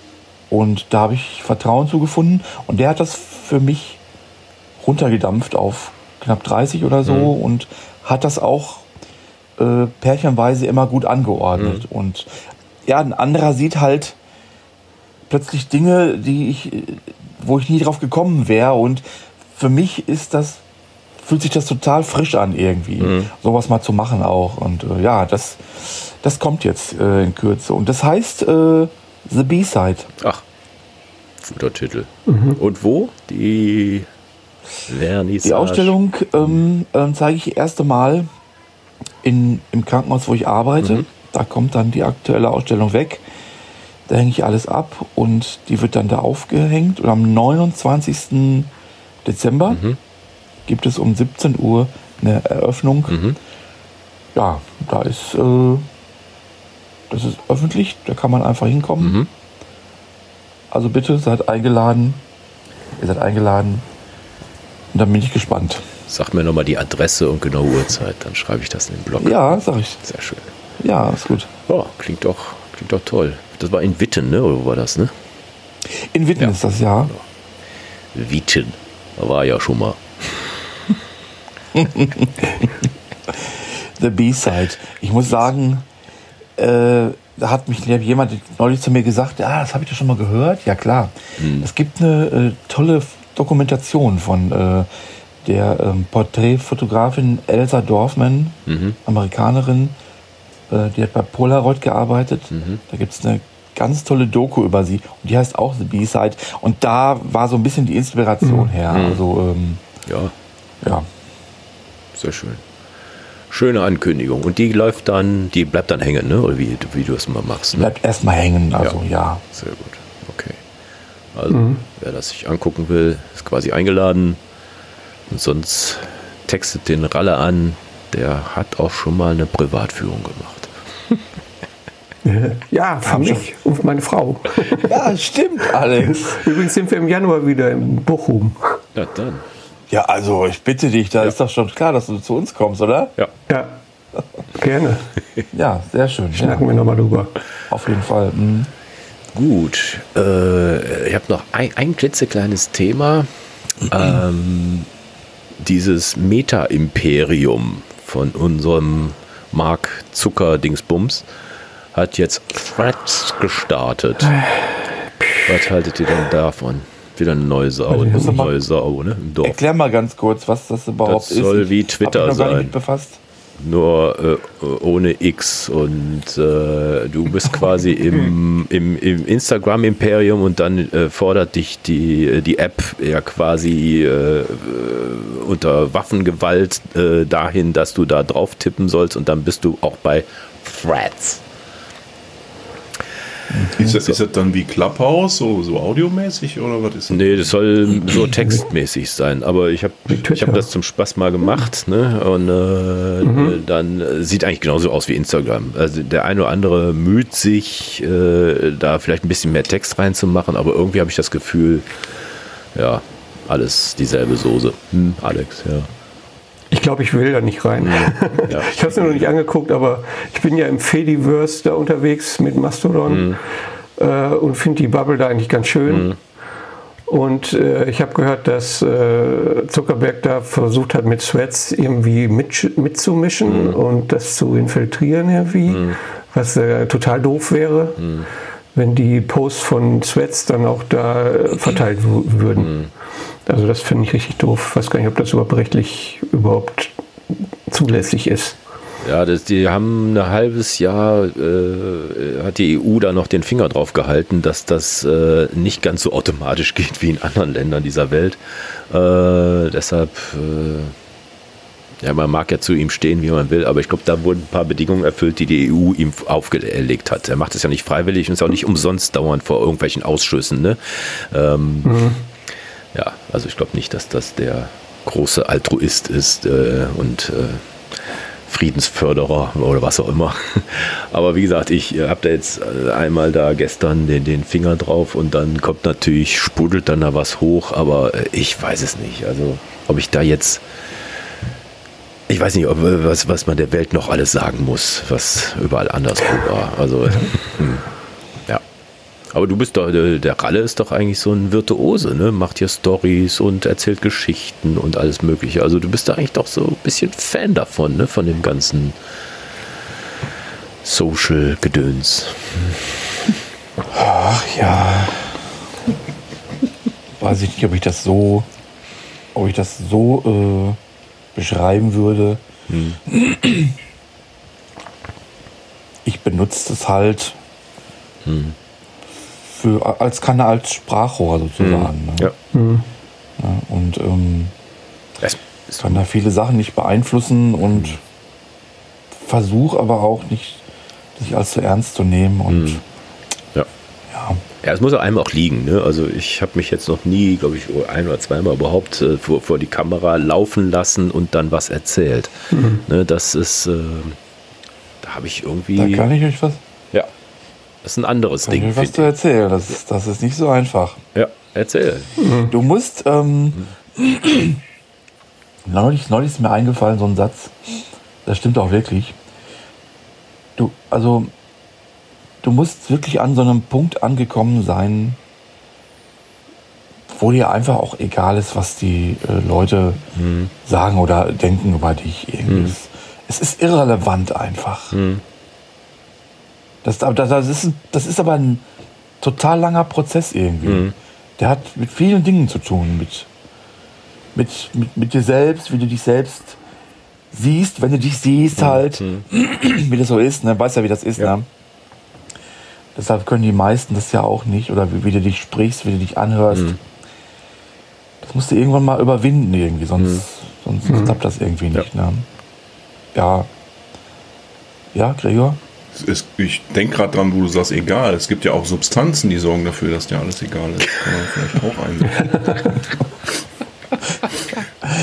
Und da habe ich Vertrauen zugefunden. Und der hat das für mich runtergedampft auf knapp 30 oder so und hat das auch äh, pärchenweise immer gut angeordnet. Und ja, ein anderer sieht halt plötzlich Dinge, die ich, wo ich nie drauf gekommen wäre. Und für mich ist das, fühlt sich das total frisch an irgendwie, sowas mal zu machen auch. Und äh, ja, das, das kommt jetzt äh, in Kürze. Und das heißt äh, The B-Side. ach, guter Titel. Und wo? Die Vernissage. Die Ausstellung ähm, ähm, zeige ich das erste Mal in, im Krankenhaus, wo ich arbeite. Da kommt dann die aktuelle Ausstellung weg. Da hänge ich alles ab und die wird dann da aufgehängt. Und am 29. Dezember gibt es um 17 Uhr eine Eröffnung. Ja, da ist, äh, das ist öffentlich, da kann man einfach hinkommen. Also bitte seid eingeladen. Ihr seid eingeladen. Und dann bin ich gespannt. Sag mir nochmal die Adresse und genaue Uhrzeit, dann schreibe ich das in den Blog. Ja, sag ich. Sehr schön. Ja, ist gut. Oh, klingt doch, klingt doch toll. Das war in Witten, ne? Oder wo war das, ne? In Witten Ja. ist das ja. Witten. Da war ja schon mal. *laughs* The B-Side. Ich muss sagen, äh, da hat mich jemand neulich zu mir gesagt, ja, das habe ich doch schon mal gehört. Ja, klar. Es gibt eine äh, tolle Dokumentation von äh, der ähm, Porträtfotografin Elsa Dorfman, Amerikanerin, äh, die hat bei Polaroid gearbeitet. Da gibt es eine ganz tolle Doku über sie und die heißt auch The B-Side. Und da war so ein bisschen die Inspiration her. Also, ähm, Ja, ja. sehr schön. Schöne Ankündigung. Und die läuft dann, die bleibt dann hängen, ne? Oder wie, wie du es mal machst. Ne? Bleibt erstmal hängen, also ja. Sehr gut. Okay. Also, wer das sich angucken will, ist quasi eingeladen. Und sonst textet den Ralle an. Der hat auch schon mal eine Privatführung gemacht. *laughs* Ja, für mich und meine Frau. Ja, stimmt, Alex. Übrigens sind wir im Januar wieder in Bochum. Ja, dann. Ja, also ich bitte dich, da ist doch schon klar, dass du zu uns kommst, oder? Ja. Ja, gerne. *laughs* Ja, sehr schön. Ja, Schnacken wir nochmal drüber. auf jeden Fall. Mhm. Gut. Äh, ich habe noch ein, ein klitzekleines Thema. ähm, dieses Meta-Imperium von unserem Mark Zucker-Dingsbums hat jetzt Threads gestartet. Was haltet ihr denn davon? Wieder eine neue Sau, eine muss doch mal- neue Sau ne, im Dorf. Erklär mal ganz kurz, was das überhaupt Das ist. soll wie Twitter sein. nur äh, ohne X und äh, du bist quasi *laughs* im, im, im Instagram-Imperium und dann äh, fordert dich die, die App ja quasi äh, äh, unter Waffengewalt äh, dahin, dass du da drauf tippen sollst und dann bist du auch bei Threads. Ist das, ist das dann wie Clubhouse, so, so audiomäßig oder was ist das? Nee, das soll so textmäßig sein. Aber ich habe ich hab das zum Spaß mal gemacht. Ne? Und äh, dann äh, sieht eigentlich genauso aus wie Instagram. Also der eine oder andere müht sich, äh, da vielleicht ein bisschen mehr Text reinzumachen, aber irgendwie habe ich das Gefühl, ja, alles dieselbe Soße. Hm, Alex, ja. Ich glaube, ich will da nicht rein. Ja. *laughs* Ich habe es mir noch nicht angeguckt, aber ich bin ja im Fediverse da unterwegs mit Mastodon äh, und finde die Bubble da eigentlich ganz schön. Und äh, ich habe gehört, dass äh, Zuckerberg da versucht hat, mit Threads irgendwie mit, mitzumischen und das zu infiltrieren irgendwie, was äh, total doof wäre, wenn die Posts von Threads dann auch da äh, verteilt würden. Also das finde ich richtig doof. Weiß gar nicht, ob das überhaupt rechtlich überhaupt zulässig ist. Ja, das, die haben ein halbes Jahr, äh, hat die EU da noch den Finger drauf gehalten, dass das äh, nicht ganz so automatisch *laughs* geht wie in anderen Ländern dieser Welt. Äh, deshalb, äh, ja, man mag ja zu ihm stehen, wie man will, aber ich glaube, da wurden ein paar Bedingungen erfüllt, die die EU ihm aufgelegt hat. Er macht es ja nicht freiwillig und ist auch nicht umsonst dauernd vor irgendwelchen Ausschüssen. Ne? Ähm, Ja, also ich glaube nicht, dass das der große Altruist ist äh, und äh, Friedensförderer oder was auch immer. *laughs* Aber wie gesagt, ich habe da jetzt äh, einmal da gestern den, den Finger drauf und dann kommt natürlich, sprudelt dann da was hoch, aber äh, ich weiß es nicht. Also ob ich da jetzt, ich weiß nicht, ob, äh, was, was man der Welt noch alles sagen muss, was überall anderswo war. Also *laughs* hm. Aber du bist doch, der der Ralle ist doch eigentlich so ein Virtuose, ne? Macht hier Stories und erzählt Geschichten und alles Mögliche. Also du bist da eigentlich doch so ein bisschen Fan davon, ne? Von dem ganzen Social-Gedöns. Ach ja. Weiß ich nicht, ob ich das so, ob ich das so äh, beschreiben würde. Ich benutze es halt für, als Kanal als Sprachrohr sozusagen. Ne? Ja. Ja, und ähm, kann da viele Sachen nicht beeinflussen und versuche aber auch nicht, sich allzu ernst zu nehmen und Ja. ja. Ja, es muss einem auch liegen. Ne? Also ich habe mich jetzt noch nie, glaube ich, ein oder zweimal überhaupt äh, vor, vor die Kamera laufen lassen und dann was erzählt. Ne? Das ist, äh, da habe ich irgendwie, Da kann ich euch was, das ist ein anderes Ding. was find zu erzählen. Das ist, das ist nicht so einfach. Ja, erzähl. Du musst, ähm, *clears throat* neulich, neulich ist mir eingefallen, so ein Satz, das stimmt auch wirklich. Du, also, du musst wirklich an so einem Punkt angekommen sein, wo dir einfach auch egal ist, was die äh, Leute sagen oder denken über dich. Irgendwie. Es- Es ist irrelevant einfach. Das, das, das, ist, das ist aber ein total langer Prozess irgendwie. Der hat mit vielen Dingen zu tun. Mit, mit, mit, mit dir selbst, wie du dich selbst siehst, wenn du dich siehst halt, *clears throat* wie das so ist. Ne? Weißt ja, wie das ist. Ja. Ne? Deshalb können die meisten das ja auch nicht. Oder wie, wie du dich sprichst, wie du dich anhörst. Das musst du irgendwann mal überwinden irgendwie, sonst, sonst klappt das irgendwie nicht. Ne? Ja. Ja, Gregor? Es, ich denke gerade dran, wo du sagst, egal. Es gibt ja auch Substanzen, die sorgen dafür, dass dir alles egal ist. Kann man vielleicht auch einsetzen. *laughs*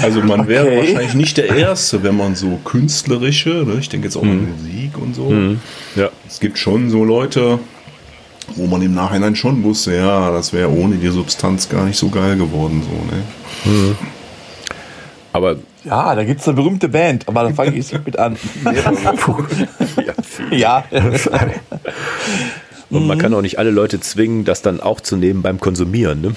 Also man wäre Okay. wahrscheinlich nicht der Erste, wenn man so künstlerische, ne, ich denke jetzt auch an Musik und so. Ja. Es gibt schon so Leute, wo man im Nachhinein schon wusste, ja, das wäre ohne die Substanz gar nicht so geil geworden. So, ne? Aber Ja, da gibt es eine berühmte Band, aber da fange ich jetzt mit an. *laughs* ja. *laughs* und man kann auch nicht alle Leute zwingen, das dann auch zu nehmen beim Konsumieren. Ne?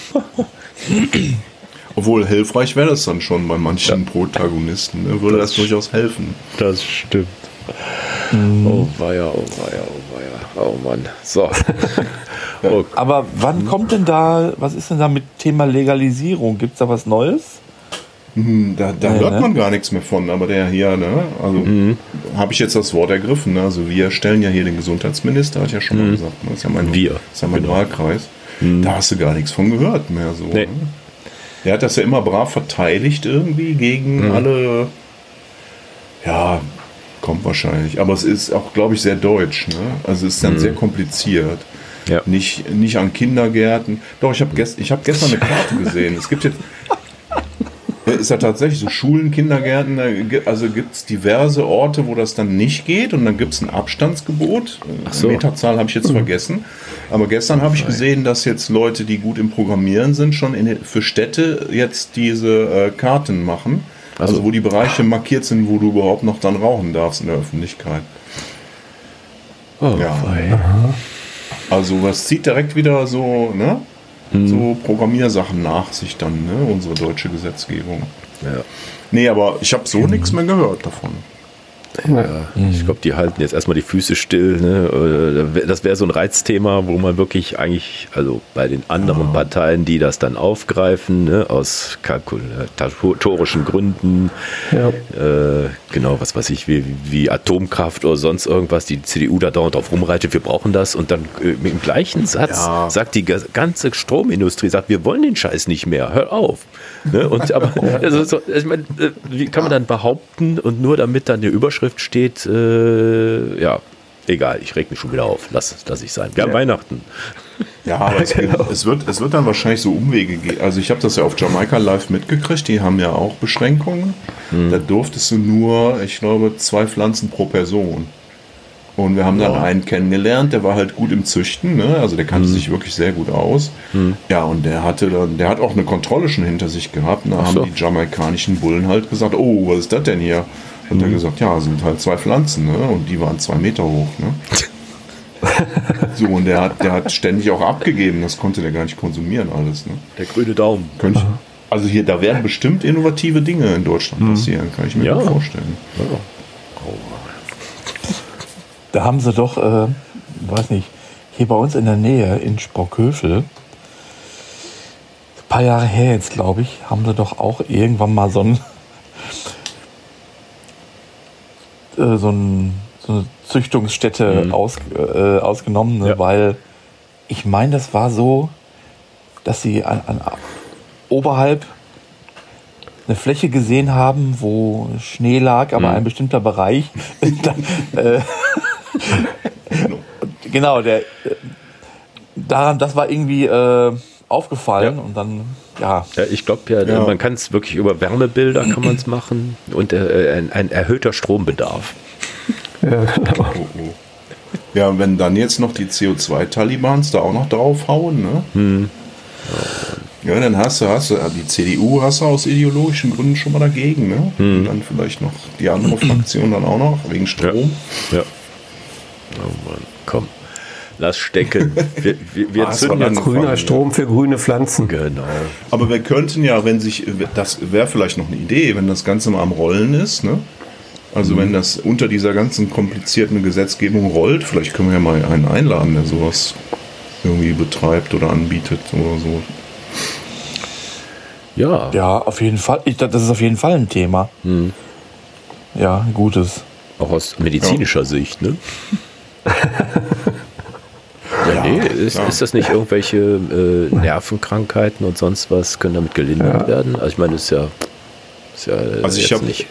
Obwohl hilfreich wäre das dann schon bei manchen Protagonisten. Ne? Würde das durchaus helfen. Das stimmt. Oh weia, oh weia, oh weia. Oh Mann. So. *laughs* Oh, Aber wann kommt denn da, was ist denn da mit Thema Legalisierung? Gibt es da was Neues? Hm, Da, da Ja, hört ne? man gar nichts mehr von, aber der hier, ne, also habe ich jetzt das Wort ergriffen. Ne? Also wir stellen ja hier den Gesundheitsminister, hat ja schon mal gesagt. Ne? Das ist ja mein, Wir, das ist ja mein genau. Wahlkreis. Da hast du gar nichts von gehört mehr. So, Nee. ne? Der hat das ja immer brav verteidigt irgendwie gegen alle. Ja, kommt wahrscheinlich. Aber es ist auch, glaube ich, sehr deutsch. Ne? Also es ist dann sehr kompliziert. Ja. Nicht, nicht an Kindergärten. Doch, ich habe gest, ich hab gestern eine Karte gesehen. Es gibt jetzt. Ist ja tatsächlich so Schulen, Kindergärten, gi- also gibt es diverse Orte, wo das dann nicht geht und dann gibt es ein Abstandsgebot. Ach so. Meterzahl habe ich jetzt vergessen. Aber gestern habe ich gesehen, dass jetzt Leute, die gut im Programmieren sind, schon in, für Städte jetzt diese äh, Karten machen. Also wo die Bereiche markiert sind, wo du überhaupt noch dann rauchen darfst in der Öffentlichkeit. Oh, Ja. Also was zieht direkt wieder so, ne? So Programmiersachen nach sich dann, ne? Unsere deutsche Gesetzgebung. Ja. Nee, aber ich habe so nichts mehr gehört davon. Ja, ich glaube, die halten jetzt erstmal die Füße still. Ne? Das wäre so ein Reizthema, wo man wirklich eigentlich, also bei den anderen Parteien, die das dann aufgreifen, ne, aus kalkulatorischen Gründen, Ja. äh, genau, was weiß ich, wie, wie Atomkraft oder sonst irgendwas, die CDU da dauernd drauf rumreitet, wir brauchen das und dann äh, mit dem gleichen Satz Ja. sagt die ga- ganze Stromindustrie, sagt, wir wollen den Scheiß nicht mehr, hör auf. Ne? Und aber, *laughs* also, so, ich mein, äh, wie kann man dann behaupten und nur damit dann die Überschrift steht, äh, ja, egal, ich reg mich schon wieder auf, lass, lass ich sein. Wir haben Weihnachten. Ja, *laughs* aber es, es, wird, es wird dann wahrscheinlich so Umwege gehen. Also ich habe das ja auf Jamaika live mitgekriegt, die haben ja auch Beschränkungen. Da durftest du nur, ich glaube, zwei Pflanzen pro Person. Und wir haben dann einen kennengelernt, der war halt gut im Züchten, ne? also der kannte sich wirklich sehr gut aus. Ja, und der hatte dann, der hat auch eine Kontrolle schon hinter sich gehabt. Da haben so. die jamaikanischen Bullen halt gesagt, oh, was ist das denn hier? Hat er gesagt, ja, sind halt zwei Pflanzen, ne? Und die waren zwei Meter hoch, ne? *laughs* So, und der hat, der hat ständig auch abgegeben, das konnte der gar nicht konsumieren alles. Ne? Der grüne Daumen. Könnte ich, also hier, da werden bestimmt innovative Dinge in Deutschland passieren, kann ich mir Ja. gut vorstellen. Da haben sie doch, äh, weiß nicht, hier bei uns in der Nähe in Sprockhövel, ein paar Jahre her jetzt, glaube ich, haben sie doch auch irgendwann mal so ein, äh, so, ein so eine Züchtungsstätte aus, äh, ausgenommen, ne, Ja. weil ich meine, das war so, dass sie an, an, oberhalb eine Fläche gesehen haben, wo Schnee lag, aber ein bestimmter Bereich. *laughs* dann, äh, genau, der äh, daran, das war irgendwie äh, aufgefallen Ja. und dann, ja, Ja, ich glaube ja, Ja. man kann es wirklich über Wärmebilder kann man es machen und äh, ein, ein erhöhter Strombedarf. Ja, genau. Oh, oh. Ja, und wenn dann jetzt noch die CO2-Talibans da auch noch draufhauen, ne? Ja, dann hast du, hast du, die CDU hast du aus ideologischen Gründen schon mal dagegen, ne? Und dann vielleicht noch die andere Fraktion dann auch noch, wegen Strom. Ja. Oh Mann, komm, lass stecken. Wir, wir, wir Ah, es zünden Grüner Strom für grüne Pflanzen. Genau. Aber wir könnten ja, wenn sich, das wäre vielleicht noch eine Idee, wenn das Ganze mal am Rollen ist, ne? Also wenn das unter dieser ganzen komplizierten Gesetzgebung rollt, vielleicht können wir ja mal einen einladen, der sowas irgendwie betreibt oder anbietet oder so. Ja, ja, auf jeden Fall. Ich, das ist auf jeden Fall ein Thema. Ja, ein gutes. auch aus medizinischer Sicht, ne? *laughs* ja, nee, ist, ist das nicht irgendwelche äh, Nervenkrankheiten und sonst was können damit gelindert werden? Also ich meine, das ist ja, ist ja Also ich jetzt hab- nicht Ich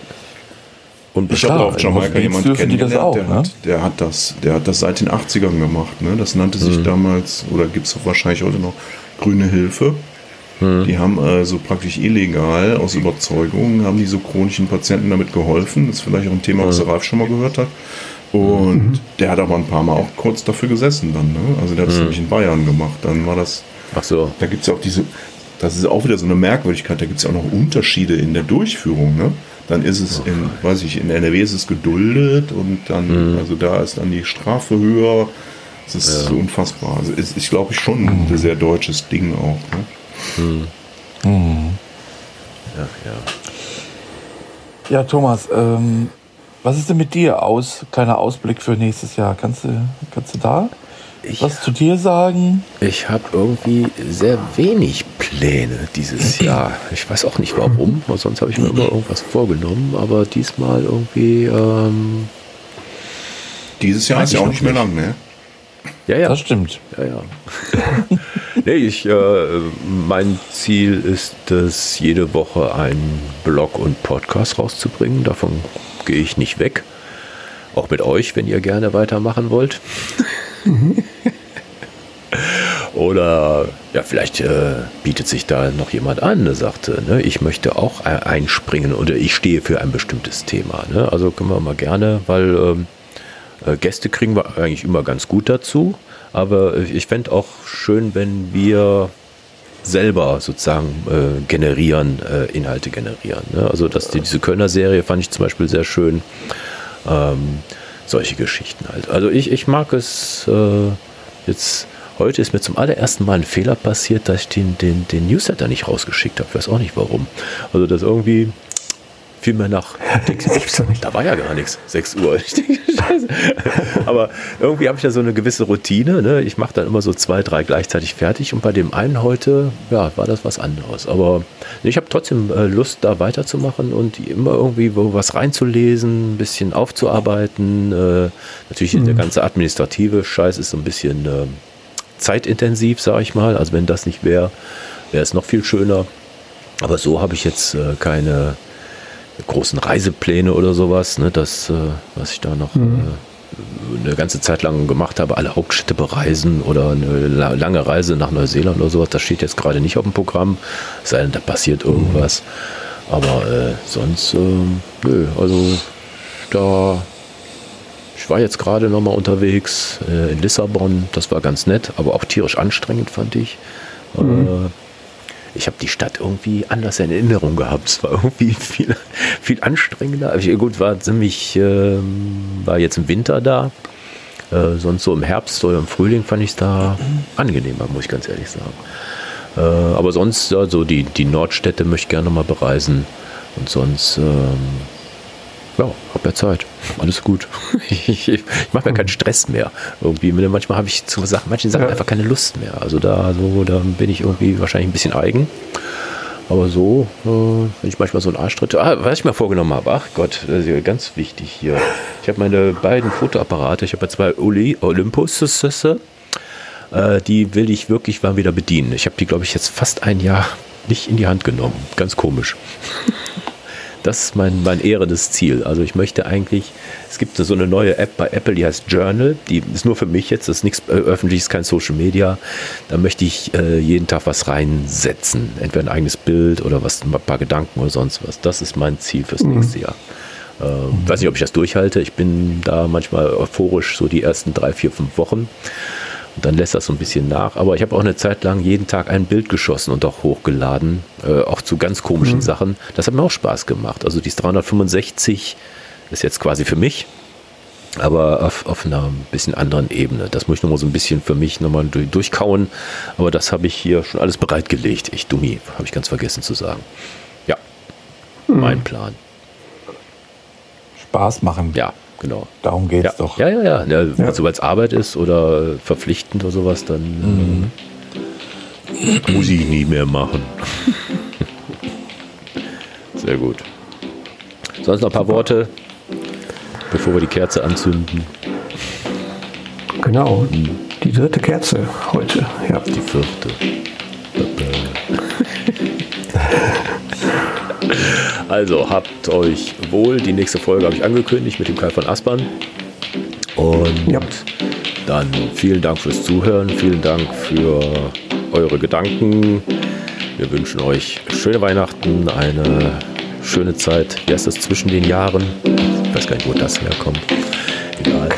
unbekannt. habe auf in Jamaika jemanden kennengelernt, auch, der, ne? hat, der, hat das, der hat das seit den 80ern gemacht. Ne? Das nannte sich damals, oder gibt es wahrscheinlich heute noch, Grüne Hilfe. Die haben also praktisch illegal, aus Überzeugung, haben die so chronischen Patienten damit geholfen. Das ist vielleicht auch ein Thema, was der Ralf schon mal gehört hat. Und der hat aber ein paar Mal auch kurz dafür gesessen dann. Ne? Also der hat es nämlich in Bayern gemacht. Dann war das Ach so. da gibt es ja auch diese, das ist auch wieder so eine Merkwürdigkeit, da gibt es ja auch noch Unterschiede in der Durchführung. Ne? Dann ist es in, weiß ich, in NRW ist es geduldet und dann, also da ist dann die Strafe höher. Das ist so unfassbar. Also ist, ich glaube schon ein sehr deutsches Ding auch. Ne? Ja, ja. Ja, Thomas, ähm, was ist denn mit dir aus? Kleiner Ausblick für nächstes Jahr. Kannst du, kannst du da Ich, was zu dir sagen? ich habe irgendwie sehr wenig Pläne dieses *clears throat* Jahr. Ich weiß auch nicht warum, weil sonst habe ich mir immer irgendwas vorgenommen, aber diesmal irgendwie, ähm, Dieses Jahr ist ja auch nicht mehr nicht. lang, ne? ja, ja. Das stimmt. Ja, ja. *laughs* nee, ich, äh, mein Ziel ist es, jede Woche einen Blog und Podcast rauszubringen. Davon gehe ich nicht weg. Auch mit euch, wenn ihr gerne weitermachen wollt. *laughs* Oder ja, vielleicht äh, bietet sich da noch jemand an, der sagte, ne, ich möchte auch einspringen oder ich stehe für ein bestimmtes Thema. Ne? Also können wir mal gerne, weil ähm, äh, Gäste kriegen wir eigentlich immer ganz gut dazu. Aber ich fände auch schön, wenn wir selber sozusagen äh, generieren, äh, Inhalte generieren. Ne? Also dass die, diese Kölner Serie fand ich zum Beispiel sehr schön. Ähm, solche Geschichten halt. Also ich, ich mag es äh, jetzt. Heute ist mir zum allerersten Mal ein Fehler passiert, dass ich den, den, den Newsletter nicht rausgeschickt habe. Ich weiß auch nicht warum. Also das irgendwie fiel mir nach. *laughs* da war ja gar nichts. 6 Uhr. *laughs* Denke. Aber irgendwie habe ich ja so eine gewisse Routine. Ne? Ich mache dann immer so zwei, drei gleichzeitig fertig. Und bei dem einen heute, ja, war das was anderes. Aber ich habe trotzdem äh, Lust, da weiterzumachen und immer irgendwie wo was reinzulesen, ein bisschen aufzuarbeiten. Äh, natürlich mhm. der ganze administrative Scheiß ist so ein bisschen äh, zeitintensiv, sage ich mal. Also wenn das nicht wäre, wäre es noch viel schöner. Aber so habe ich jetzt äh, keine großen Reisepläne oder sowas, ne, das, äh, was ich da noch mhm. äh, eine ganze Zeit lang gemacht habe, alle Hauptstädte bereisen oder eine lange Reise nach Neuseeland oder sowas, das steht jetzt gerade nicht auf dem Programm, es sei denn, da passiert irgendwas. Aber äh, sonst, äh, nö, also da, ich war jetzt gerade nochmal unterwegs äh, in Lissabon, das war ganz nett, aber auch tierisch anstrengend fand ich. Mhm. Ich habe die Stadt irgendwie anders in Erinnerung gehabt. Es war irgendwie *laughs* viel, viel anstrengender. Also gut, war ziemlich, äh, war jetzt im Winter da. Äh, sonst so im Herbst oder im Frühling fand ich es da angenehmer, muss ich ganz ehrlich sagen. Äh, aber sonst, also die, die Nordstädte möchte ich gerne mal bereisen. Und sonst, ähm, ja, hab ja Zeit. Alles gut. *laughs* Ich, ich mache mir keinen Stress mehr. Irgendwie, manchmal habe ich zu Sachen, manchen Sachen ja. einfach keine Lust mehr. Also da, so, da bin ich irgendwie wahrscheinlich ein bisschen eigen. Aber so, äh, wenn ich manchmal so einen Arschtritt, ah, was ich mir vorgenommen habe, ach Gott, das ist ganz wichtig hier. Ich habe meine beiden Fotoapparate, ich habe ja zwei Oli, Olympus, äh, die will ich wirklich mal wieder bedienen. Ich habe die, glaube ich, jetzt fast ein Jahr nicht in die Hand genommen. Ganz komisch. *laughs* Das ist mein, mein ehrendes Ziel. Also ich möchte eigentlich, es gibt so eine neue App bei Apple, die heißt Journal. Die ist nur für mich jetzt, das ist nichts äh, öffentliches, kein Social Media. Da möchte ich äh, jeden Tag was reinsetzen. Entweder ein eigenes Bild oder was, ein paar Gedanken oder sonst was. Das ist mein Ziel fürs mhm. nächste Jahr. Ich äh, weiß nicht, ob ich das durchhalte. Ich bin da manchmal euphorisch, so die ersten drei, vier, fünf Wochen. Und dann lässt das so ein bisschen nach. Aber ich habe auch eine Zeit lang jeden Tag ein Bild geschossen und auch hochgeladen, äh, auch zu ganz komischen mhm. Sachen. Das hat mir auch Spaß gemacht. Also die 365 ist jetzt quasi für mich, aber auf, auf einer bisschen anderen Ebene. Das muss ich nochmal so ein bisschen für mich nochmal durchkauen. Aber das habe ich hier schon alles bereitgelegt. Ich Dummi, habe ich ganz vergessen zu sagen. Ja, mhm. mein Plan. Spaß machen. Ja, genau. Darum geht es ja. doch. Ja, ja, ja. ja, ja. Also, weil es Arbeit ist oder verpflichtend oder sowas, dann mhm. muss ich nie mehr machen. *laughs* Sehr gut. Sonst noch ein paar Worte, bevor wir die Kerze anzünden. Genau. Mhm. Die dritte Kerze heute. Ja. Die vierte. *laughs* Also habt euch wohl. Die nächste Folge habe ich angekündigt mit dem Kai von Aspern. Und ja. dann vielen Dank fürs Zuhören. Vielen Dank für eure Gedanken. Wir wünschen euch schöne Weihnachten, eine schöne Zeit. Wie heißt das zwischen den Jahren? Ich weiß gar nicht, wo das herkommt. Egal.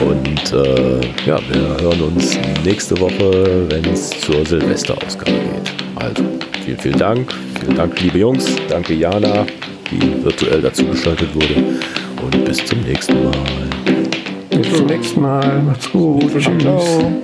Und äh, ja, wir hören uns nächste Woche, wenn es zur Silvesterausgabe geht. Also, vielen, vielen Dank. Vielen Dank, liebe Jungs. Danke, Jana, die virtuell dazugeschaltet wurde. Und bis zum nächsten Mal. Bis zum nächsten Mal. Macht's gut. Tschüss. Ciao.